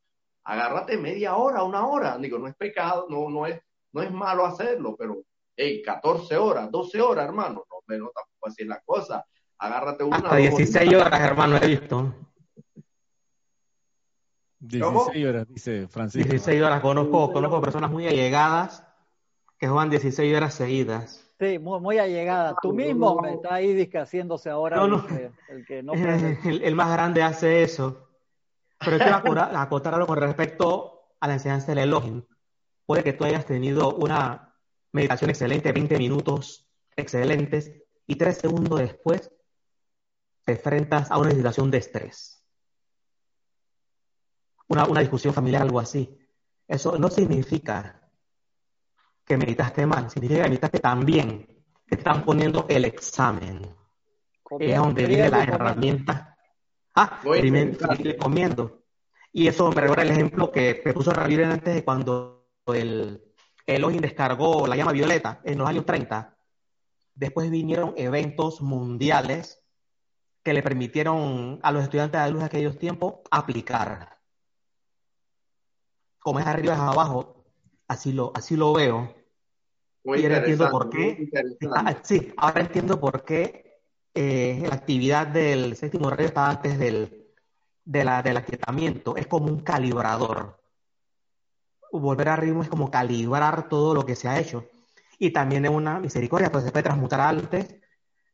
Agárrate media hora, una hora. Digo, no es pecado, no, no, es, no es malo hacerlo, pero hey, 14 horas, 12 horas, hermano, no, pero tampoco así es la cosa agárrate una. Hasta 16 horas, hermano, he visto. 16 horas, dice Francisco. 16 horas, conozco, conozco personas muy allegadas que juegan 16 horas seguidas. Sí, muy, muy allegada. Tú mismo me está ahí haciéndose ahora no, El, que no *laughs* el, más grande hace eso. Pero quiero *laughs* acotar, algo con respecto a la enseñanza del Elohim. Puede que tú hayas tenido una meditación excelente, 20 minutos excelentes, y tres segundos después te enfrentas a una situación de estrés, una, una discusión familiar, algo así. Eso no significa que meditaste mal, significa que meditaste también, que te están poniendo el examen. es donde viene la herramienta. Ah, comiendo. Y eso me recuerda el ejemplo que me puso Ramírez antes de cuando el Elohim descargó la llama violeta en los años 30. Después vinieron eventos mundiales que le permitieron a los estudiantes de luz de aquellos tiempos aplicar. Como es arriba es abajo, así lo, así lo veo. y ahora entiendo por qué. Ah, *laughs* sí, ahora entiendo por qué eh, la actividad del séptimo rey está antes del, de la, del aquietamiento. Es como un calibrador. Volver a ritmo es como calibrar todo lo que se ha hecho. Y también es una misericordia, pues se puede transmutar antes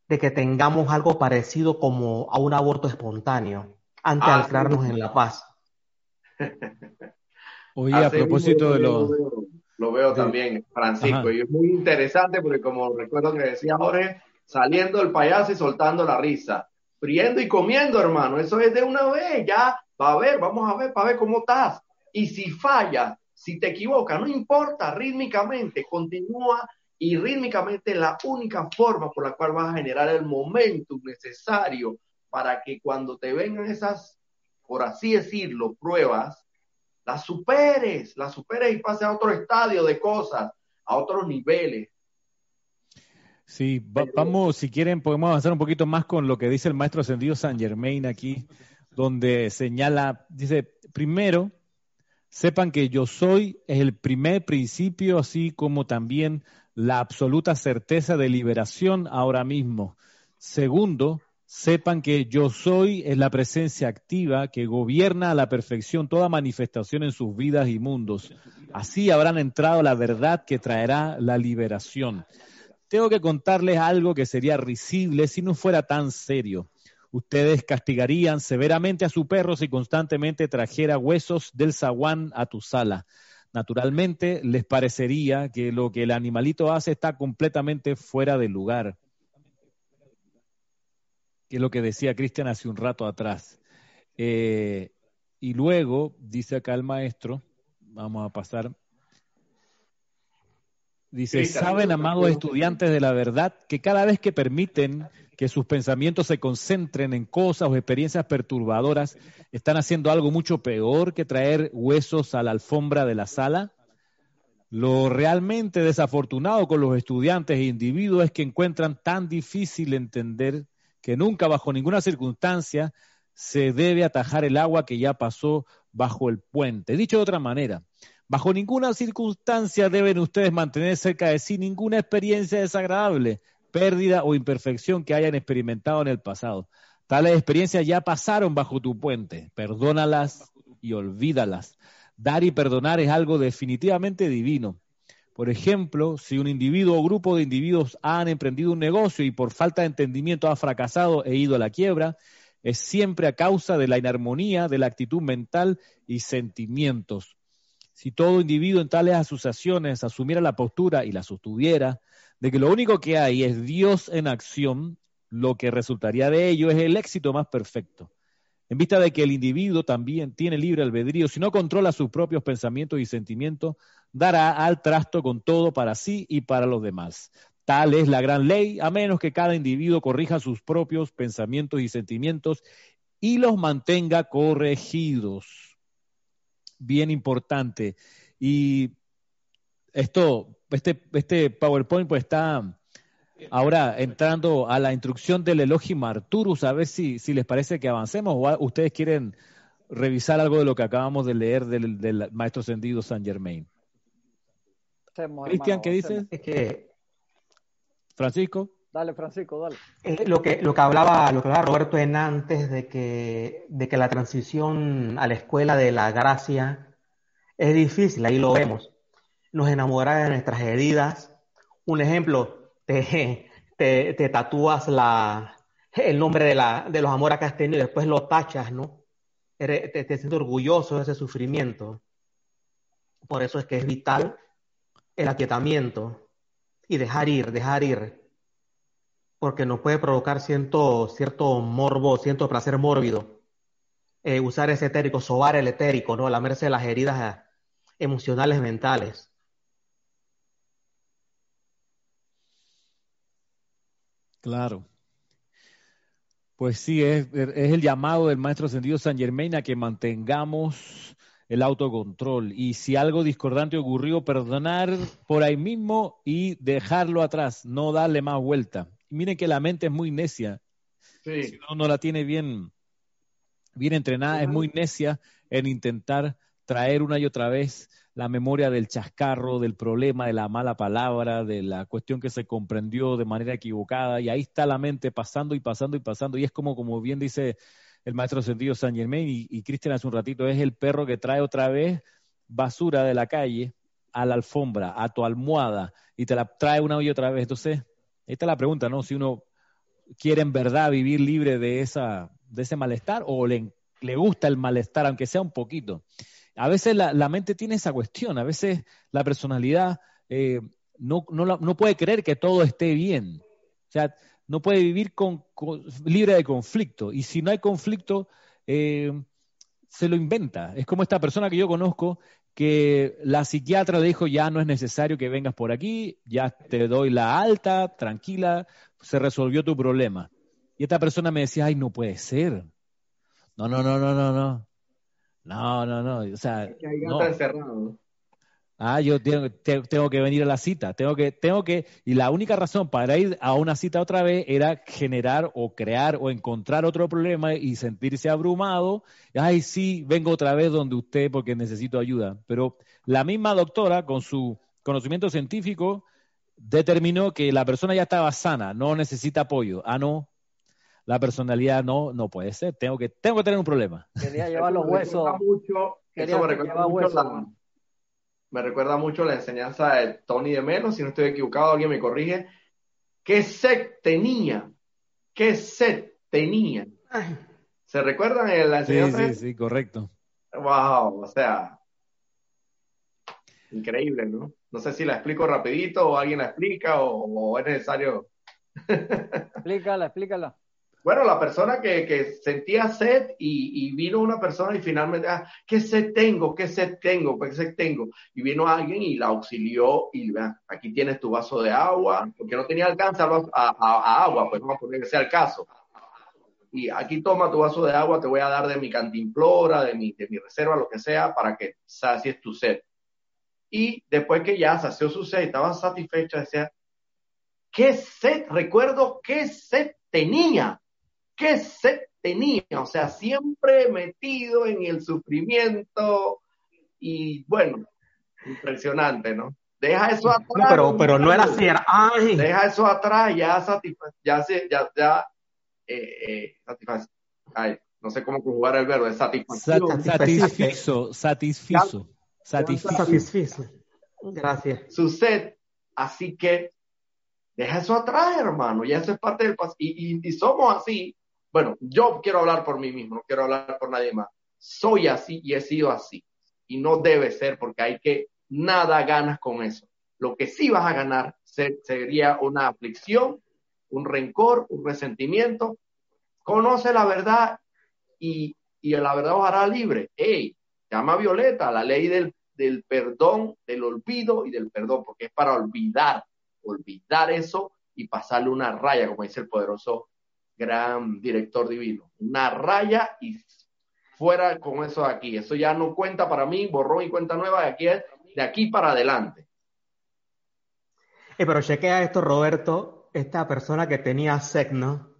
de que tengamos algo parecido como a un aborto espontáneo antes de ah, anclarnos en la paz. *laughs* Oye, a propósito de lo... Lo veo, también, Francisco, y es muy interesante porque como recuerdo que decía Jorge, saliendo el payaso y soltando la risa, friendo y comiendo, hermano, eso es de una vez, ya, va a ver, vamos a ver, para ver cómo estás. Y si falla, si te equivocas, no importa, rítmicamente, continúa y rítmicamente la única forma por la cual vas a generar el momento necesario para que cuando te vengan esas, por así decirlo, pruebas, las superes, las superes y pases a otro estadio de cosas, a otros niveles. Sí, vamos, si quieren, podemos avanzar un poquito más con lo que dice el maestro ascendido San Germain aquí, donde señala, dice, primero, sepan que yo soy es el primer principio, así como también la absoluta certeza de liberación ahora mismo. Segundo, sepan que yo soy es la presencia activa que gobierna a la perfección toda manifestación en sus vidas y mundos. Así habrán entrado la verdad que traerá la liberación. Tengo que contarles algo que sería risible si no fuera tan serio. Ustedes castigarían severamente a su perro si constantemente trajera huesos del zaguán a tu sala naturalmente les parecería que lo que el animalito hace está completamente fuera de lugar. Que es lo que decía Cristian hace un rato atrás. Eh, y luego, dice acá el maestro, vamos a pasar. Dice, saben, amados estudiantes de la verdad, que cada vez que permiten que sus pensamientos se concentren en cosas o experiencias perturbadoras, están haciendo algo mucho peor que traer huesos a la alfombra de la sala. Lo realmente desafortunado con los estudiantes e individuos es que encuentran tan difícil entender que nunca bajo ninguna circunstancia se debe atajar el agua que ya pasó bajo el puente. Dicho de otra manera, bajo ninguna circunstancia deben ustedes mantener cerca de sí ninguna experiencia desagradable, pérdida o imperfección que hayan experimentado en el pasado. Tales experiencias ya pasaron bajo tu puente. Perdónalas y olvídalas. Dar y perdonar es algo definitivamente divino. Por ejemplo, si un individuo o grupo de individuos han emprendido un negocio y por falta de entendimiento ha fracasado e ido a la quiebra, es siempre a causa de la inarmonía de la actitud mental y sentimientos. Si todo individuo en tales asociaciones asumiera la postura y la sostuviera, de que lo único que hay es Dios en acción, lo que resultaría de ello es el éxito más perfecto. En vista de que el individuo también tiene libre albedrío, si no controla sus propios pensamientos y sentimientos, dará al trasto con todo para sí y para los demás. Tal es la gran ley, a menos que cada individuo corrija sus propios pensamientos y sentimientos y los mantenga corregidos. Bien importante. Y esto, este, este PowerPoint pues está ahora entrando a la instrucción del Elohim Arturus, a ver si, si les parece que avancemos o ustedes quieren revisar algo de lo que acabamos de leer del, Maestro Ascendido San Germain. Cristian, ¿qué dices? Francisco. Dale, Francisco, dale. Eh, lo, que, lo, que hablaba, lo que hablaba Roberto en antes de que, de que la transición a la escuela de la gracia es difícil, ahí lo vemos. Nos enamoramos de nuestras heridas. Un ejemplo, te, te, tatúas la, el nombre de, la, de los amores que has tenido y después lo tachas, ¿no? Te, te sientes orgulloso de ese sufrimiento. Por eso es que es vital el aquietamiento y dejar ir, dejar ir. Porque nos puede provocar cierto, cierto morbo, cierto placer mórbido. Eh, usar ese etérico, sobar el etérico, ¿no? Lamerse las heridas emocionales mentales. Claro. Pues sí, es, es, el llamado del Maestro Ascendido San Germain a que mantengamos el autocontrol. Y si algo discordante ocurrió, perdonar por ahí mismo y dejarlo atrás, no darle más vuelta. Miren que la mente es muy necia. Si uno no la tiene bien, bien entrenada, es muy necia en intentar traer una y otra vez la memoria del chascarro, del problema, de la mala palabra, de la cuestión que se comprendió de manera equivocada, y ahí está la mente pasando y pasando y pasando, y es como, como bien dice el maestro sentido San Germain y, Cristian hace un ratito, es el perro que trae otra vez basura de la calle a la alfombra, a tu almohada, y te la trae una y otra vez. Entonces, esta es la pregunta, ¿no? Si uno quiere en verdad vivir libre de, esa, de ese malestar o le, le gusta el malestar, aunque sea un poquito. A veces la, mente tiene esa cuestión, a veces la personalidad eh, no, no, no puede creer que todo esté bien. O sea, no puede vivir con, libre de conflicto. Y si no hay conflicto, eh, se lo inventa. Es como esta persona que yo conozco que la psiquiatra dijo ya no es necesario que vengas por aquí, ya te doy la alta, tranquila, se resolvió tu problema. Y esta persona me decía, ay, no puede ser. No, no, no, no, no, no. No, no, no. O sea, no. encerrado. Ah, yo tengo, tengo, que venir a la cita, tengo que, tengo que, y la única razón para ir a una cita otra vez era generar o crear o encontrar otro problema y sentirse abrumado. Ay, sí, vengo otra vez donde usted porque necesito ayuda. Pero la misma doctora, con su conocimiento científico, determinó que la persona ya estaba sana, no necesita apoyo. Ah, no, la personalidad no, no puede ser. Tengo que, tengo que tener un problema. Quería *laughs* llevar los huesos. Quería llevar huesos me recuerda mucho la enseñanza de Tony de Menos, si no estoy equivocado, alguien me corrige. ¿Qué sed tenía? ¿Qué sed tenía? ¿Se recuerdan en la enseñanza? Sí, sí, sí, correcto. Wow, o sea, increíble, ¿no? No sé si la explico rapidito o alguien la explica o, o es necesario. explícala, explícala. Bueno, la persona que, sentía sed y, vino una persona y finalmente, ah, ¿qué sed tengo? ¿Qué sed tengo? ¿Qué sed tengo? Y vino alguien y la auxilió y vea, aquí tienes tu vaso de agua, porque no tenía alcance a, agua, pues vamos a poner que sea el caso. Y aquí toma tu vaso de agua, te voy a dar de mi cantimplora, de mi, de mi reserva, lo que sea, para que sacies tu sed. Y después que ya sació su sed, estaba satisfecha, decía, ¿qué sed? Recuerdo qué sed tenía qué sed tenía, o sea, siempre metido en el sufrimiento y bueno, impresionante, ¿no? Deja eso atrás. pero, pero no era así, ay. Deja eso atrás, ya ya ya, ya, eh, eh, ay, no sé cómo conjugar el verbo, es satisfacción. Satisfizo, satisfizo, satisfizo. Gracias. Su sed, así que deja eso atrás, hermano, ya eso es parte del pasado. y, y somos así, bueno, yo quiero hablar por mí mismo, no quiero hablar por nadie más. Soy así y he sido así. Y no debe ser porque hay que, nada ganas con eso. Lo que sí vas a ganar sería una aflicción, un rencor, un resentimiento. Conoce la verdad y, la verdad os hará libre. Hey, llama a Violeta, la ley del, del perdón, del olvido y del perdón, porque es para olvidar olvidar eso y pasarle una raya, como dice el poderoso gran director divino. Una raya y fuera con eso de aquí. Eso ya no cuenta para mí, borrón y cuenta nueva, de aquí, de aquí para adelante. Eh, pero chequea esto, Roberto, esta persona que tenía sed, ¿no?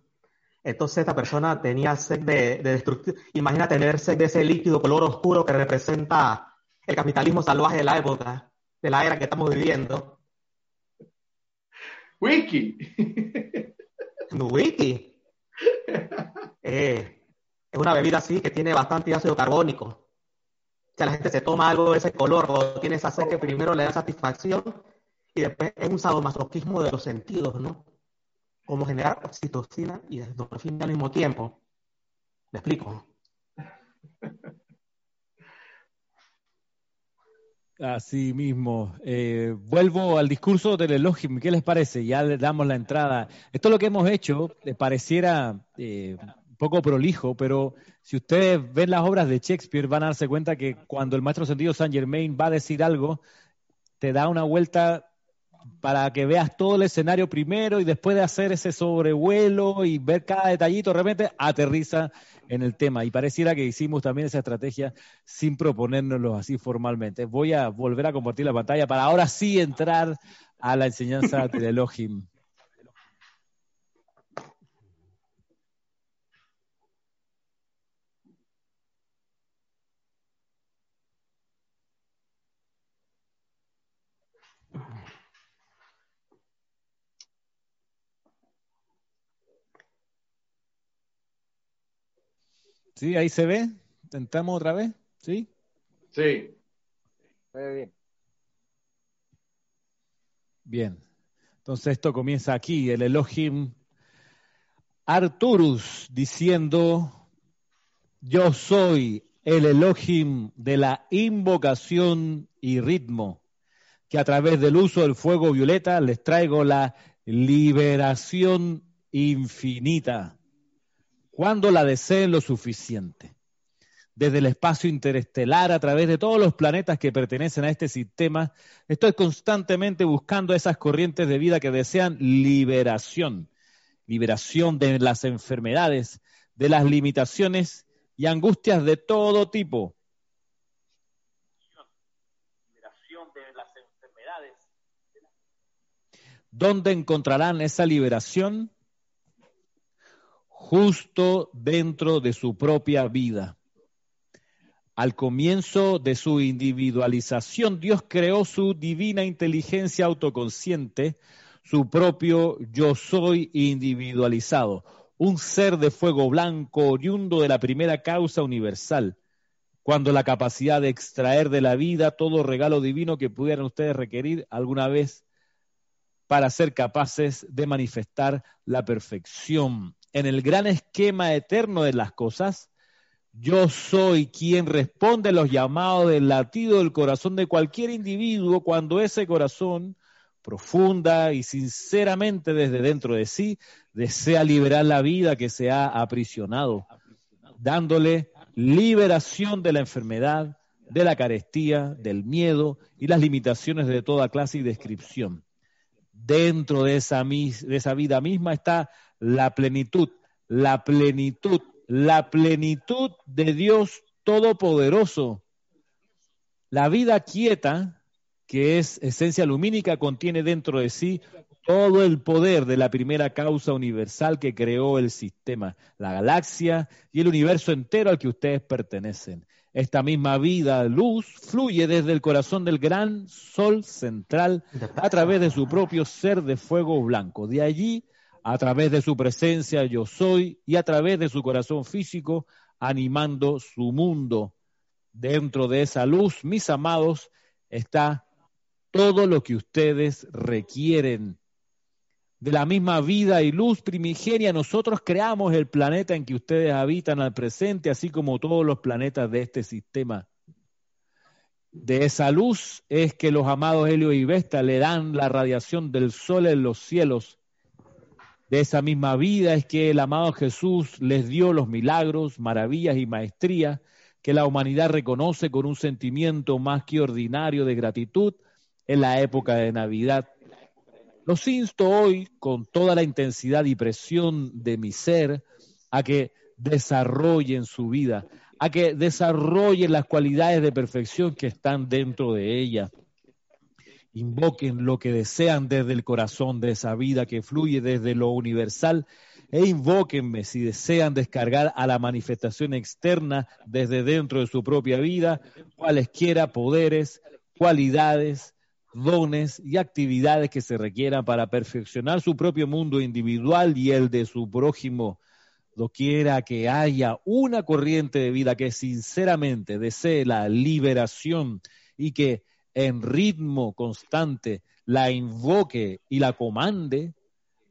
Entonces esta persona tenía sed de, de destrucción. Imagina tener sed de ese líquido color oscuro que representa el capitalismo salvaje de la época, de la era que estamos viviendo. Wiki. Wiki. *laughs* Eh, es una bebida así que tiene bastante ácido carbónico. O sea, la gente se toma algo de ese color o tiene esa sed que primero le da satisfacción y después es un sadomasoquismo de los sentidos, ¿no? Como generar oxitocina y endorfina al mismo tiempo. ¿Me explico? *laughs* Así mismo. Eh, vuelvo al discurso del elogio. ¿Qué les parece? Ya le damos la entrada. Esto es lo que hemos hecho. Eh, pareciera eh, un poco prolijo, pero si ustedes ven las obras de Shakespeare, van a darse cuenta que cuando el maestro sentido Saint Germain va a decir algo, te da una vuelta para que veas todo el escenario primero y después de hacer ese sobrevuelo y ver cada detallito, realmente aterriza en el tema. Y pareciera que hicimos también esa estrategia sin proponérnoslo así formalmente. Voy a volver a compartir la pantalla para ahora sí entrar a la enseñanza *laughs* del Elohim. Sí, ahí se ve. Intentamos otra vez. ¿Sí? Sí. bien. Bien. Entonces esto comienza aquí, el Elohim Arturus diciendo, yo soy el Elohim de la invocación y ritmo, que a través del uso del fuego violeta les traigo la liberación infinita cuando la deseen lo suficiente. Desde el espacio interestelar, a través de todos los planetas que pertenecen a este sistema, estoy constantemente buscando esas corrientes de vida que desean liberación, liberación de las enfermedades, de las limitaciones y angustias de todo tipo. Liberación de las enfermedades. ¿Dónde encontrarán esa liberación? Justo dentro de su propia vida. Al comienzo de su individualización, Dios creó su divina inteligencia autoconsciente, su propio yo soy individualizado, un ser de fuego blanco oriundo de la primera causa universal, cuando la capacidad de extraer de la vida todo regalo divino que pudieran ustedes requerir alguna vez para ser capaces de manifestar la perfección en el gran esquema eterno de las cosas, yo soy quien responde a los llamados del latido del corazón de cualquier individuo cuando ese corazón, profunda y sinceramente desde dentro de sí, desea liberar la vida que se ha aprisionado, dándole liberación de la enfermedad, de la carestía, del miedo y las limitaciones de toda clase y descripción. Dentro de esa, de esa vida misma está la plenitud, la plenitud, la plenitud de Dios Todopoderoso. La vida quieta, que es esencia lumínica, contiene dentro de sí todo el poder de la primera causa universal que creó el sistema, la galaxia y el universo entero al que ustedes pertenecen. Esta misma vida, luz, fluye desde el corazón del gran sol central a través de su propio ser de fuego blanco. De allí a través de su presencia yo soy y a través de su corazón físico animando su mundo. Dentro de esa luz, mis amados, está todo lo que ustedes requieren. De la misma vida y luz primigenia, nosotros creamos el planeta en que ustedes habitan al presente, así como todos los planetas de este sistema. De esa luz es que los amados Helio y Vesta le dan la radiación del sol en los cielos de esa misma vida es que el amado Jesús les dio los milagros, maravillas y maestría que la humanidad reconoce con un sentimiento más que ordinario de gratitud en la época de Navidad. Los insto hoy con toda la intensidad y presión de mi ser a que desarrollen su vida, a que desarrollen las cualidades de perfección que están dentro de ella. Invoquen lo que desean desde el corazón de esa vida que fluye desde lo universal e invóquenme si desean descargar a la manifestación externa desde dentro de su propia vida cualesquiera poderes, cualidades, dones y actividades que se requieran para perfeccionar su propio mundo individual y el de su prójimo. Doquiera que haya una corriente de vida que sinceramente desee la liberación y que en ritmo constante la invoque y la comande,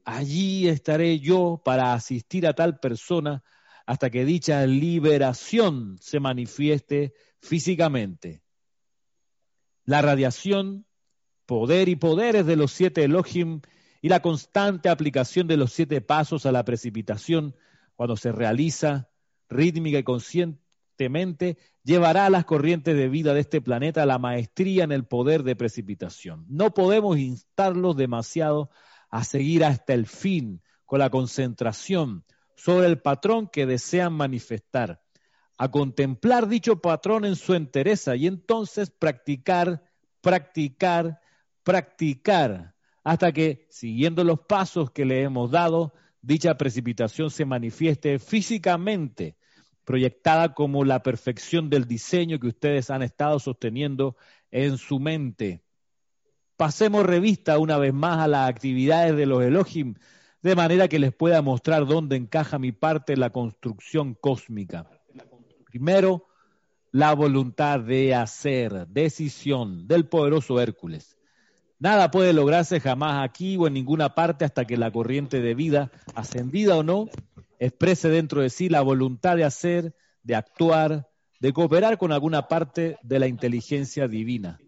allí estaré yo para asistir a tal persona hasta que dicha liberación se manifieste físicamente. La radiación, poder y poderes de los siete Elohim y la constante aplicación de los siete pasos a la precipitación, cuando se realiza rítmica y llevará a las corrientes de vida de este planeta la maestría en el poder de precipitación. No podemos instarlos demasiado a seguir hasta el fin con la concentración sobre el patrón que desean manifestar, a contemplar dicho patrón en su entereza y entonces practicar, practicar, practicar, hasta que, siguiendo los pasos que le hemos dado, dicha precipitación se manifieste físicamente, proyectada como la perfección del diseño que ustedes han estado sosteniendo en su mente pasemos revista una vez más a las actividades de los Elohim, de manera que les pueda mostrar dónde encaja mi parte en la construcción cósmica. Primero, la voluntad de hacer, decisión del poderoso Hércules. Nada puede lograrse jamás aquí o en ninguna parte hasta que la corriente de vida, ascendida o no, exprese dentro de sí la voluntad de hacer, de actuar, de cooperar con alguna parte de la inteligencia divina.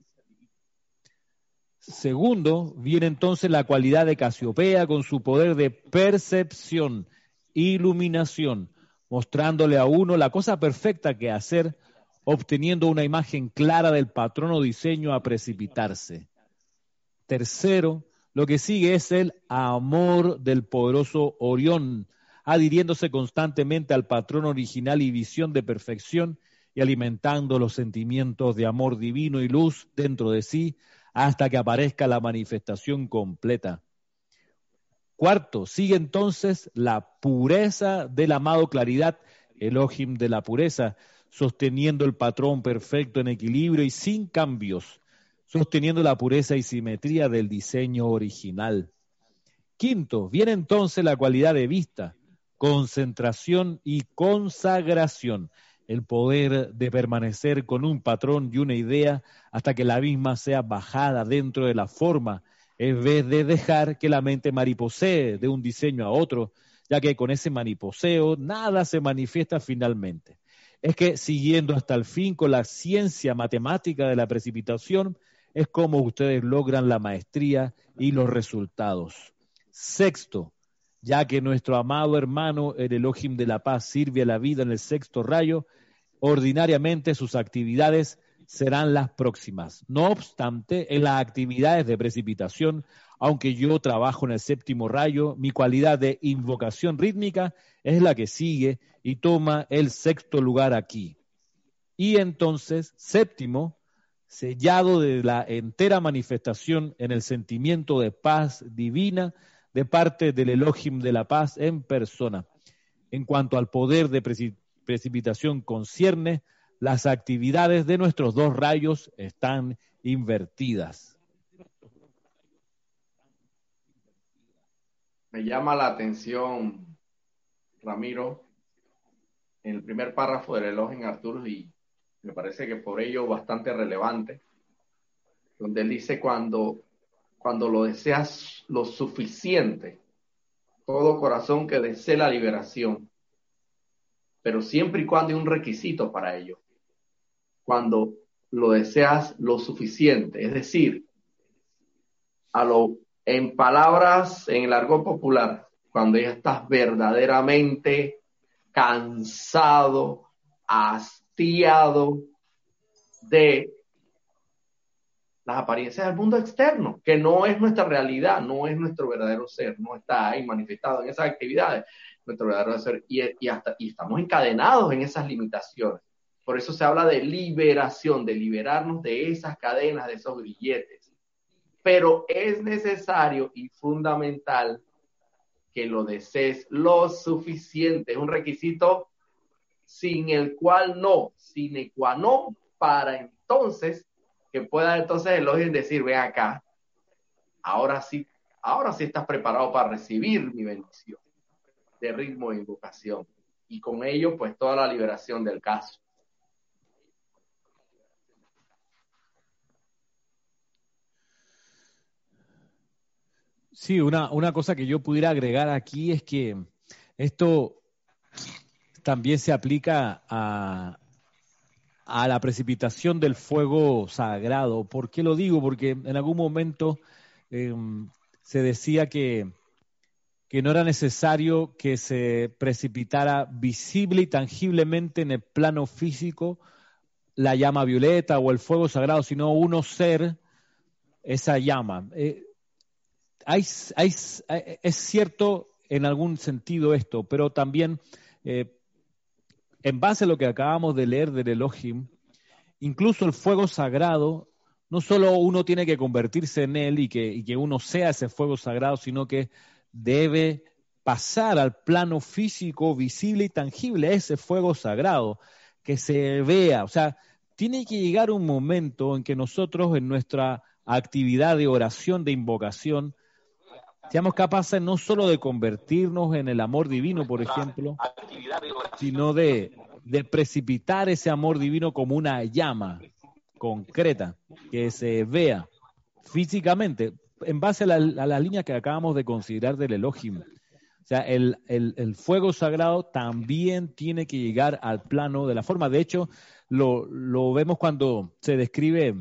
Segundo, viene entonces la cualidad de Casiopea con su poder de percepción, iluminación, mostrándole a uno la cosa perfecta que hacer, obteniendo una imagen clara del patrón o diseño a precipitarse. Tercero, lo que sigue es el amor del poderoso Orión, adhiriéndose constantemente al patrón original y visión de perfección y alimentando los sentimientos de amor divino y luz dentro de sí, hasta que aparezca la manifestación completa. Cuarto, sigue entonces la pureza del amado claridad, Elohim de la pureza, sosteniendo el patrón perfecto en equilibrio y sin cambios, sosteniendo la pureza y simetría del diseño original. Quinto, viene entonces la cualidad de vista, concentración y consagración, el poder de permanecer con un patrón y una idea hasta que la misma sea bajada dentro de la forma, en vez de dejar que la mente mariposee de un diseño a otro, ya que con ese mariposeo nada se manifiesta finalmente. Es que siguiendo hasta el fin con la ciencia matemática de la precipitación, es como ustedes logran la maestría y los resultados. Sexto, ya que nuestro amado hermano, el Elohim de la paz, sirve a la vida en el sexto rayo, ordinariamente sus actividades serán las próximas. No obstante, en las actividades de precipitación, aunque yo trabajo en el séptimo rayo, mi cualidad de invocación rítmica es la que sigue y toma el sexto lugar aquí. Y entonces, séptimo, sellado de la entera manifestación en el sentimiento de paz divina de parte del Elohim de la paz en persona. En cuanto al poder de precipitación concierne, las actividades de nuestros dos rayos están invertidas. Me llama la atención, Ramiro, en el primer párrafo del elogio en Arturo y me parece que por ello bastante relevante, donde él dice cuando, cuando lo deseas lo suficiente, todo corazón que desee la liberación, pero siempre y cuando hay un requisito para ello. Cuando lo deseas lo suficiente, es decir, a lo, en palabras en el argot popular, cuando ya estás verdaderamente cansado, hastiado de las apariencias del mundo externo, que no es nuestra realidad, no es nuestro verdadero ser, no está ahí manifestado en esas actividades, nuestro verdadero ser, y, y, hasta, y estamos encadenados en esas limitaciones. Por eso se habla de liberación, de liberarnos de esas cadenas, de esos grilletes. Pero es necesario y fundamental que lo desees lo suficiente. Es un requisito sin el cual no, sine qua non, para entonces que pueda entonces el decir, ven acá, ahora sí, ahora sí estás preparado para recibir mi bendición de ritmo e invocación. Y con ello, pues toda la liberación del caso. Sí, una, una cosa que yo pudiera agregar aquí es que esto también se aplica a, a la precipitación del fuego sagrado. ¿Por qué lo digo? Porque en algún momento em, se decía que, que no era necesario que se precipitara visible y tangiblemente en el plano físico la llama violeta o el fuego sagrado, sino uno ser esa llama. Eh, hay, es cierto en algún sentido esto, pero también eh, en base a lo que acabamos de leer del Elohim, incluso el fuego sagrado, no solo uno tiene que convertirse en él y que, que uno sea ese fuego sagrado, sino que debe pasar al plano físico, visible y tangible, ese fuego sagrado, que se vea. O sea, tiene que llegar un momento en que nosotros en nuestra actividad de oración, de invocación, seamos capaces no solo de convertirnos en el amor divino, por ejemplo, sino de, precipitar ese amor divino como una llama concreta, que se vea físicamente, en base a, las líneas que acabamos de considerar del Elohim. O sea, el, fuego sagrado también tiene que llegar al plano de la forma. De hecho, lo, lo vemos cuando se describe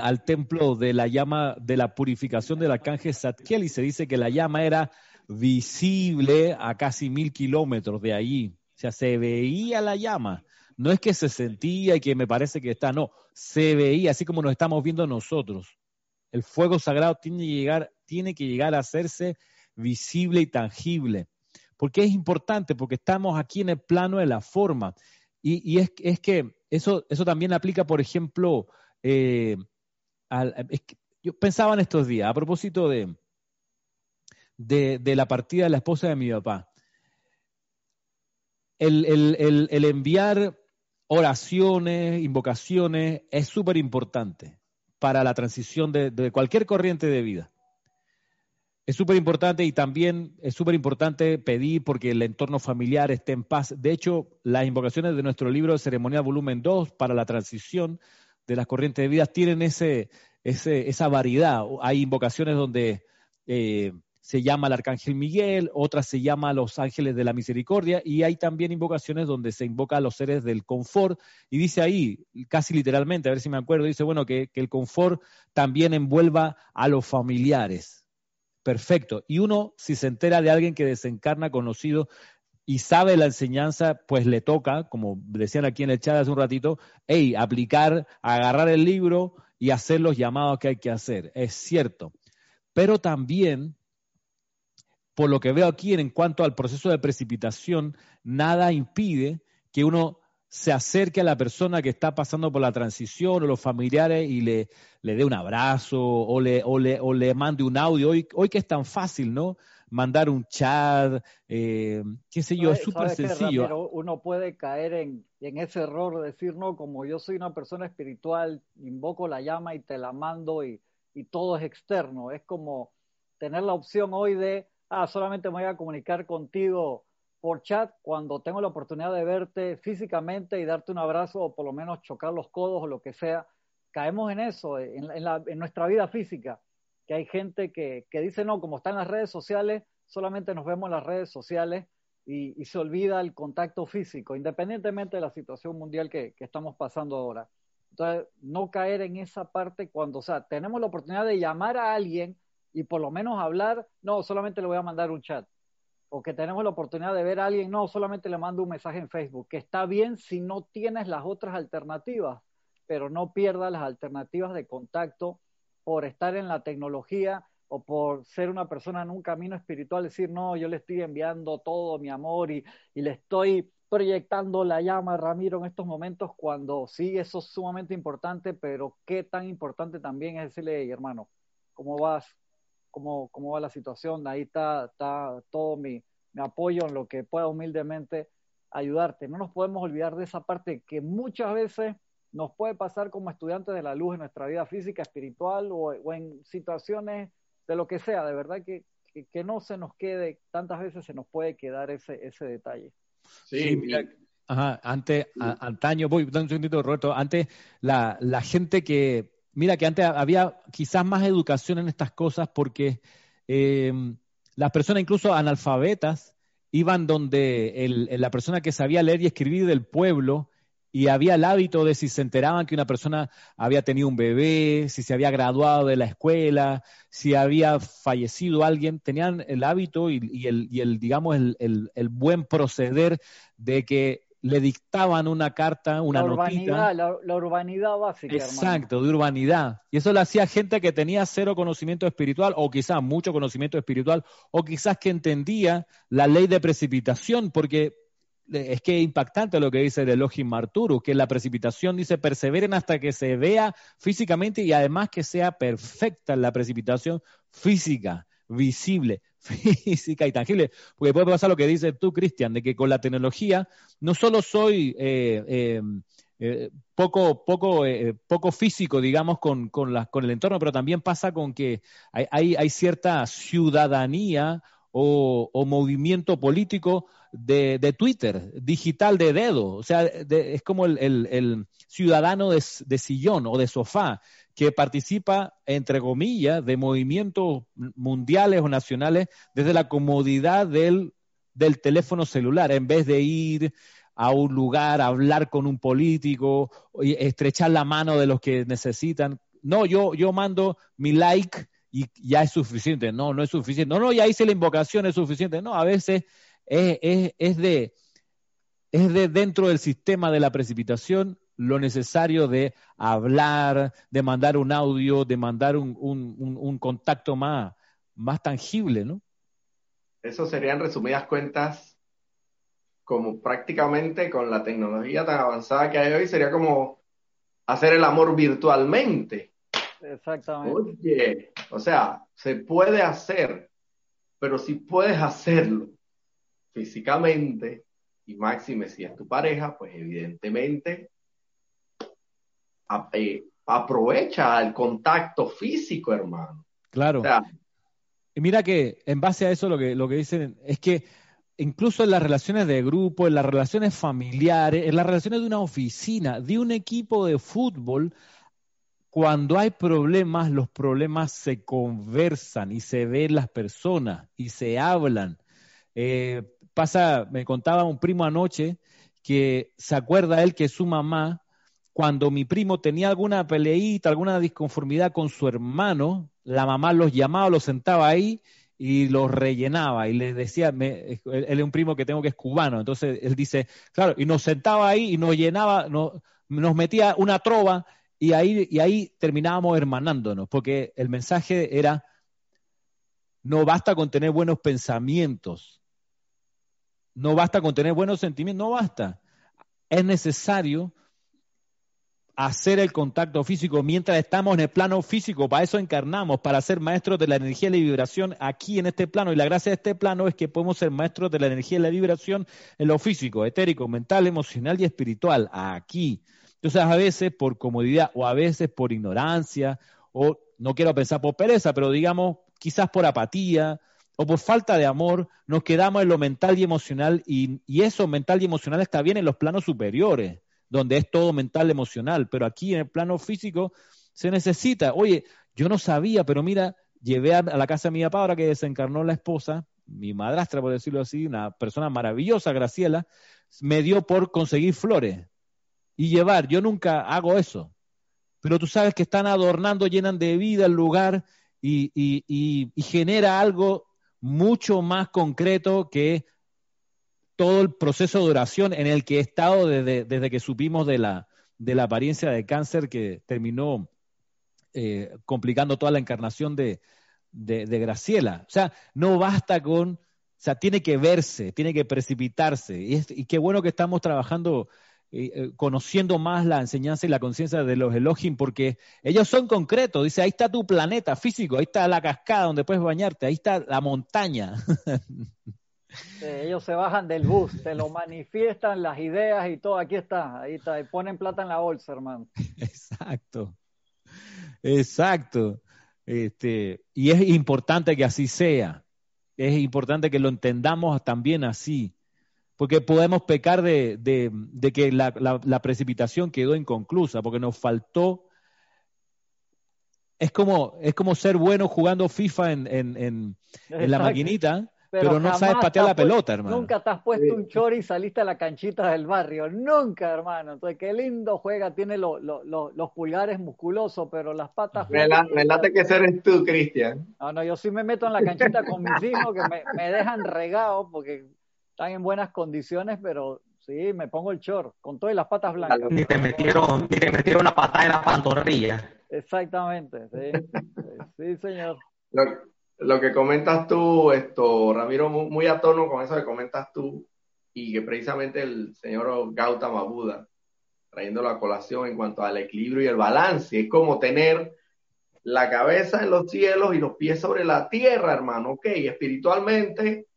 al templo de la llama de la purificación del arcángel Satkiel y se dice que la llama era visible a casi mil kilómetros de allí. O sea, se veía la llama. No es que se sentía y que me parece que está, no, se veía así como nos estamos viendo nosotros. El fuego sagrado tiene que llegar, tiene que llegar a hacerse visible y tangible. Porque es importante, porque estamos aquí en el plano de la forma. Y, es, es, que eso, eso también aplica, por ejemplo, eh, yo pensaba en estos días, a propósito de, la partida de la esposa de mi papá, el, enviar oraciones, invocaciones, es súper importante para la transición de, de, cualquier corriente de vida. Es súper importante y también es súper importante pedir porque el entorno familiar esté en paz. De hecho, las invocaciones de nuestro libro de ceremonial volumen 2 para la transición de las corrientes de vida tienen ese, esa variedad. Hay invocaciones donde eh, se llama al Arcángel Miguel, otras se llama a los ángeles de la misericordia, y hay también invocaciones donde se invoca a los seres del confort, y dice ahí, casi literalmente, a ver si me acuerdo, dice, bueno, que, que el confort también envuelva a los familiares. Perfecto. Y uno, si se entera de alguien que desencarna conocido, y sabe la enseñanza, pues le toca, como decían aquí en el chat hace un ratito, hey, aplicar, agarrar el libro y hacer los llamados que hay que hacer. Es cierto. Pero también, por lo que veo aquí en cuanto al proceso de precipitación, nada impide que uno se acerque a la persona que está pasando por la transición o los familiares y le, le dé un abrazo o le, o le, o le mande un audio. Hoy, hoy que es tan fácil, ¿no? Mandar un chat, eh, qué sé yo, es súper sencillo. Pero uno puede caer en, en, ese error de decir, no, como yo soy una persona espiritual, invoco la llama y te la mando y, y todo es externo. Es como tener la opción hoy de, ah, solamente me voy a comunicar contigo por chat cuando tengo la oportunidad de verte físicamente y darte un abrazo o por lo menos chocar los codos o lo que sea. Caemos en eso, en, en, la, en nuestra vida física que hay gente que, que, dice, no, como están las redes sociales, solamente nos vemos en las redes sociales y, se olvida el contacto físico, independientemente de la situación mundial que, que, estamos pasando ahora. Entonces, no caer en esa parte cuando, o sea, tenemos la oportunidad de llamar a alguien y por lo menos hablar, no, solamente le voy a mandar un chat. O que tenemos la oportunidad de ver a alguien, no, solamente le mando un mensaje en Facebook, que está bien si no tienes las otras alternativas pero no pierda las alternativas de contacto por estar en la tecnología o por ser una persona en un camino espiritual, decir, no, yo le estoy enviando todo mi amor y, y le estoy proyectando la llama a Ramiro en estos momentos cuando sí, eso es sumamente importante, pero qué tan importante también es decirle, hermano, ¿cómo vas? ¿Cómo, ¿Cómo va la situación? Ahí está, está todo mi, mi apoyo en lo que pueda humildemente ayudarte. No nos podemos olvidar de esa parte que muchas veces nos puede pasar como estudiantes de la luz en nuestra vida física, espiritual o, o en situaciones de lo que sea, de verdad que, que, no se nos quede, tantas veces se nos puede quedar ese, ese detalle. Sí, mira, ajá, antes, antaño, voy, un segundito, Roberto, antes la, la gente que, mira que antes había quizás más educación en estas cosas porque eh, las personas incluso analfabetas iban donde el, la persona que sabía leer y escribir del pueblo y había el hábito de si se enteraban que una persona había tenido un bebé, si se había graduado de la escuela, si había fallecido alguien, tenían el hábito y, el, y el, digamos, el, el, buen proceder de que le dictaban una carta, una la urbanidad, La, urbanidad básica. Exacto, de urbanidad. Y eso lo hacía gente que tenía cero conocimiento espiritual, o quizás mucho conocimiento espiritual, o quizás que entendía la ley de precipitación, porque es que impactante lo que dice el Elohim Arturo, que la precipitación dice perseveren hasta que se vea físicamente y además que sea perfecta la precipitación física, visible, *laughs* física y tangible. Porque puede pasar lo que dices tú, Cristian, de que con la tecnología no solo soy eh, eh, eh, poco, poco, poco físico, digamos, con, con, con, el entorno, pero también pasa con que hay, hay, cierta ciudadanía o movimiento político de, de, Twitter, digital de dedo. O sea, es como el, el, ciudadano de, de, sillón o de sofá que participa, entre comillas, de movimientos mundiales o nacionales desde la comodidad del, del teléfono celular, en vez de ir a un lugar a hablar con un político, estrechar la mano de los que necesitan. No, yo, yo mando mi like y ya es suficiente. No, no es suficiente. No, no, ya hice la invocación, es suficiente. No, a veces es, es, de, es de dentro del sistema de la precipitación lo necesario de hablar, de mandar un audio, de mandar un, un, un, contacto más, más tangible, ¿no? Eso serían resumidas cuentas como prácticamente con la tecnología tan avanzada que hay hoy, sería como hacer el amor virtualmente. Exactamente. Oye, o sea, se puede hacer, pero si puedes hacerlo físicamente, y máxime si es tu pareja, pues evidentemente eh, aprovecha el contacto físico, hermano. Claro. y mira que en base a eso lo que, lo que dicen es que incluso en las relaciones de grupo, en las relaciones familiares, en las relaciones de una oficina, de un equipo de fútbol, cuando hay problemas, los problemas se conversan y se ven las personas y se hablan. Eh, pasa, me contaba un primo anoche que se acuerda él que su mamá, cuando mi primo tenía alguna peleita, alguna disconformidad con su hermano, la mamá los llamaba, los sentaba ahí y los rellenaba y les decía, él, es un primo que tengo que es cubano, entonces él dice, claro, y nos sentaba ahí y nos llenaba, nos metía una trova y ahí, y ahí terminábamos hermanándonos, porque el mensaje era, no basta con tener buenos pensamientos, no basta con tener buenos sentimientos, no basta. Es necesario hacer el contacto físico mientras estamos en el plano físico. Para eso encarnamos, para ser maestros de la energía y la vibración aquí en este plano. Y la gracia de este plano es que podemos ser maestros de la energía y la vibración en lo físico, etérico, mental, emocional y espiritual, aquí. Entonces, a veces por comodidad o a veces por ignorancia, o no quiero pensar por pereza, pero digamos, quizás por apatía, o por falta de amor, nos quedamos en lo mental y emocional y, eso mental y emocional está bien en los planos superiores, donde es todo mental y emocional, pero aquí en el plano físico se necesita, oye, yo no sabía, pero mira, llevé a, la casa de mi papá ahora que desencarnó la esposa, mi madrastra, por decirlo así, una persona maravillosa, Graciela, me dio por conseguir flores y llevar. Yo nunca hago eso, pero tú sabes que están adornando, llenan de vida el lugar y, y genera algo mucho más concreto que todo el proceso de oración en el que he estado desde, que supimos de la, de la apariencia de cáncer que terminó eh, complicando toda la encarnación de, de, Graciela. O sea, no basta con, o sea, tiene que verse, tiene que precipitarse. Y, y qué bueno que estamos trabajando eh, conociendo más la enseñanza y la conciencia de los Elohim, porque ellos son concretos. Dice, ahí está tu planeta físico, ahí está la cascada donde puedes bañarte, ahí está la montaña. ellos se bajan del bus, te lo manifiestan las ideas y todo, aquí está, ahí está, y ponen plata en la bolsa, hermano. *laughs* Exacto, exacto. Este, y es importante que así sea, es importante que lo entendamos también así porque podemos pecar de, de, que la, la, precipitación quedó inconclusa, porque nos faltó. Es como, es como ser bueno jugando FIFA en, en, en, en la maquinita, pero, no sabes patear la pelota, hermano. Nunca te has puesto un chori y saliste a la canchita del barrio. Nunca, hermano. Entonces, qué lindo juega. Tiene los pulgares musculosos, pero las patas. Me, late que eres tú, Cristian. No, no, yo sí me meto en la canchita con mis hijos que me, me dejan regado porque están en buenas condiciones, pero sí, me pongo el short con todas las patas blancas. Ni te metieron, ni te metieron una patada en la pantorrilla. Exactamente, sí, sí, señor. Lo, que comentas tú, esto, Ramiro, muy, a tono con eso que comentas tú, y que precisamente el señor Gautama Buda, trayendo la colación en cuanto al equilibrio y el balance, es como tener la cabeza en los cielos y los pies sobre la tierra, hermano, ok, espiritualmente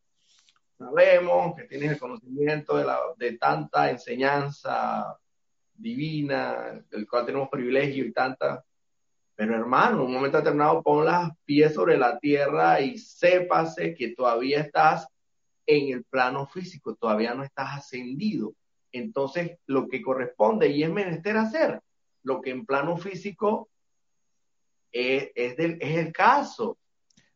sabemos, que tienes el conocimiento de, la, de tanta enseñanza divina, del cual tenemos privilegio y tanta. Pero hermano, un momento determinado pon las pies sobre la tierra y sépase que todavía estás en el plano físico, todavía no estás ascendido. Entonces, lo que corresponde y es menester hacer, lo que en plano físico es, es, es el caso.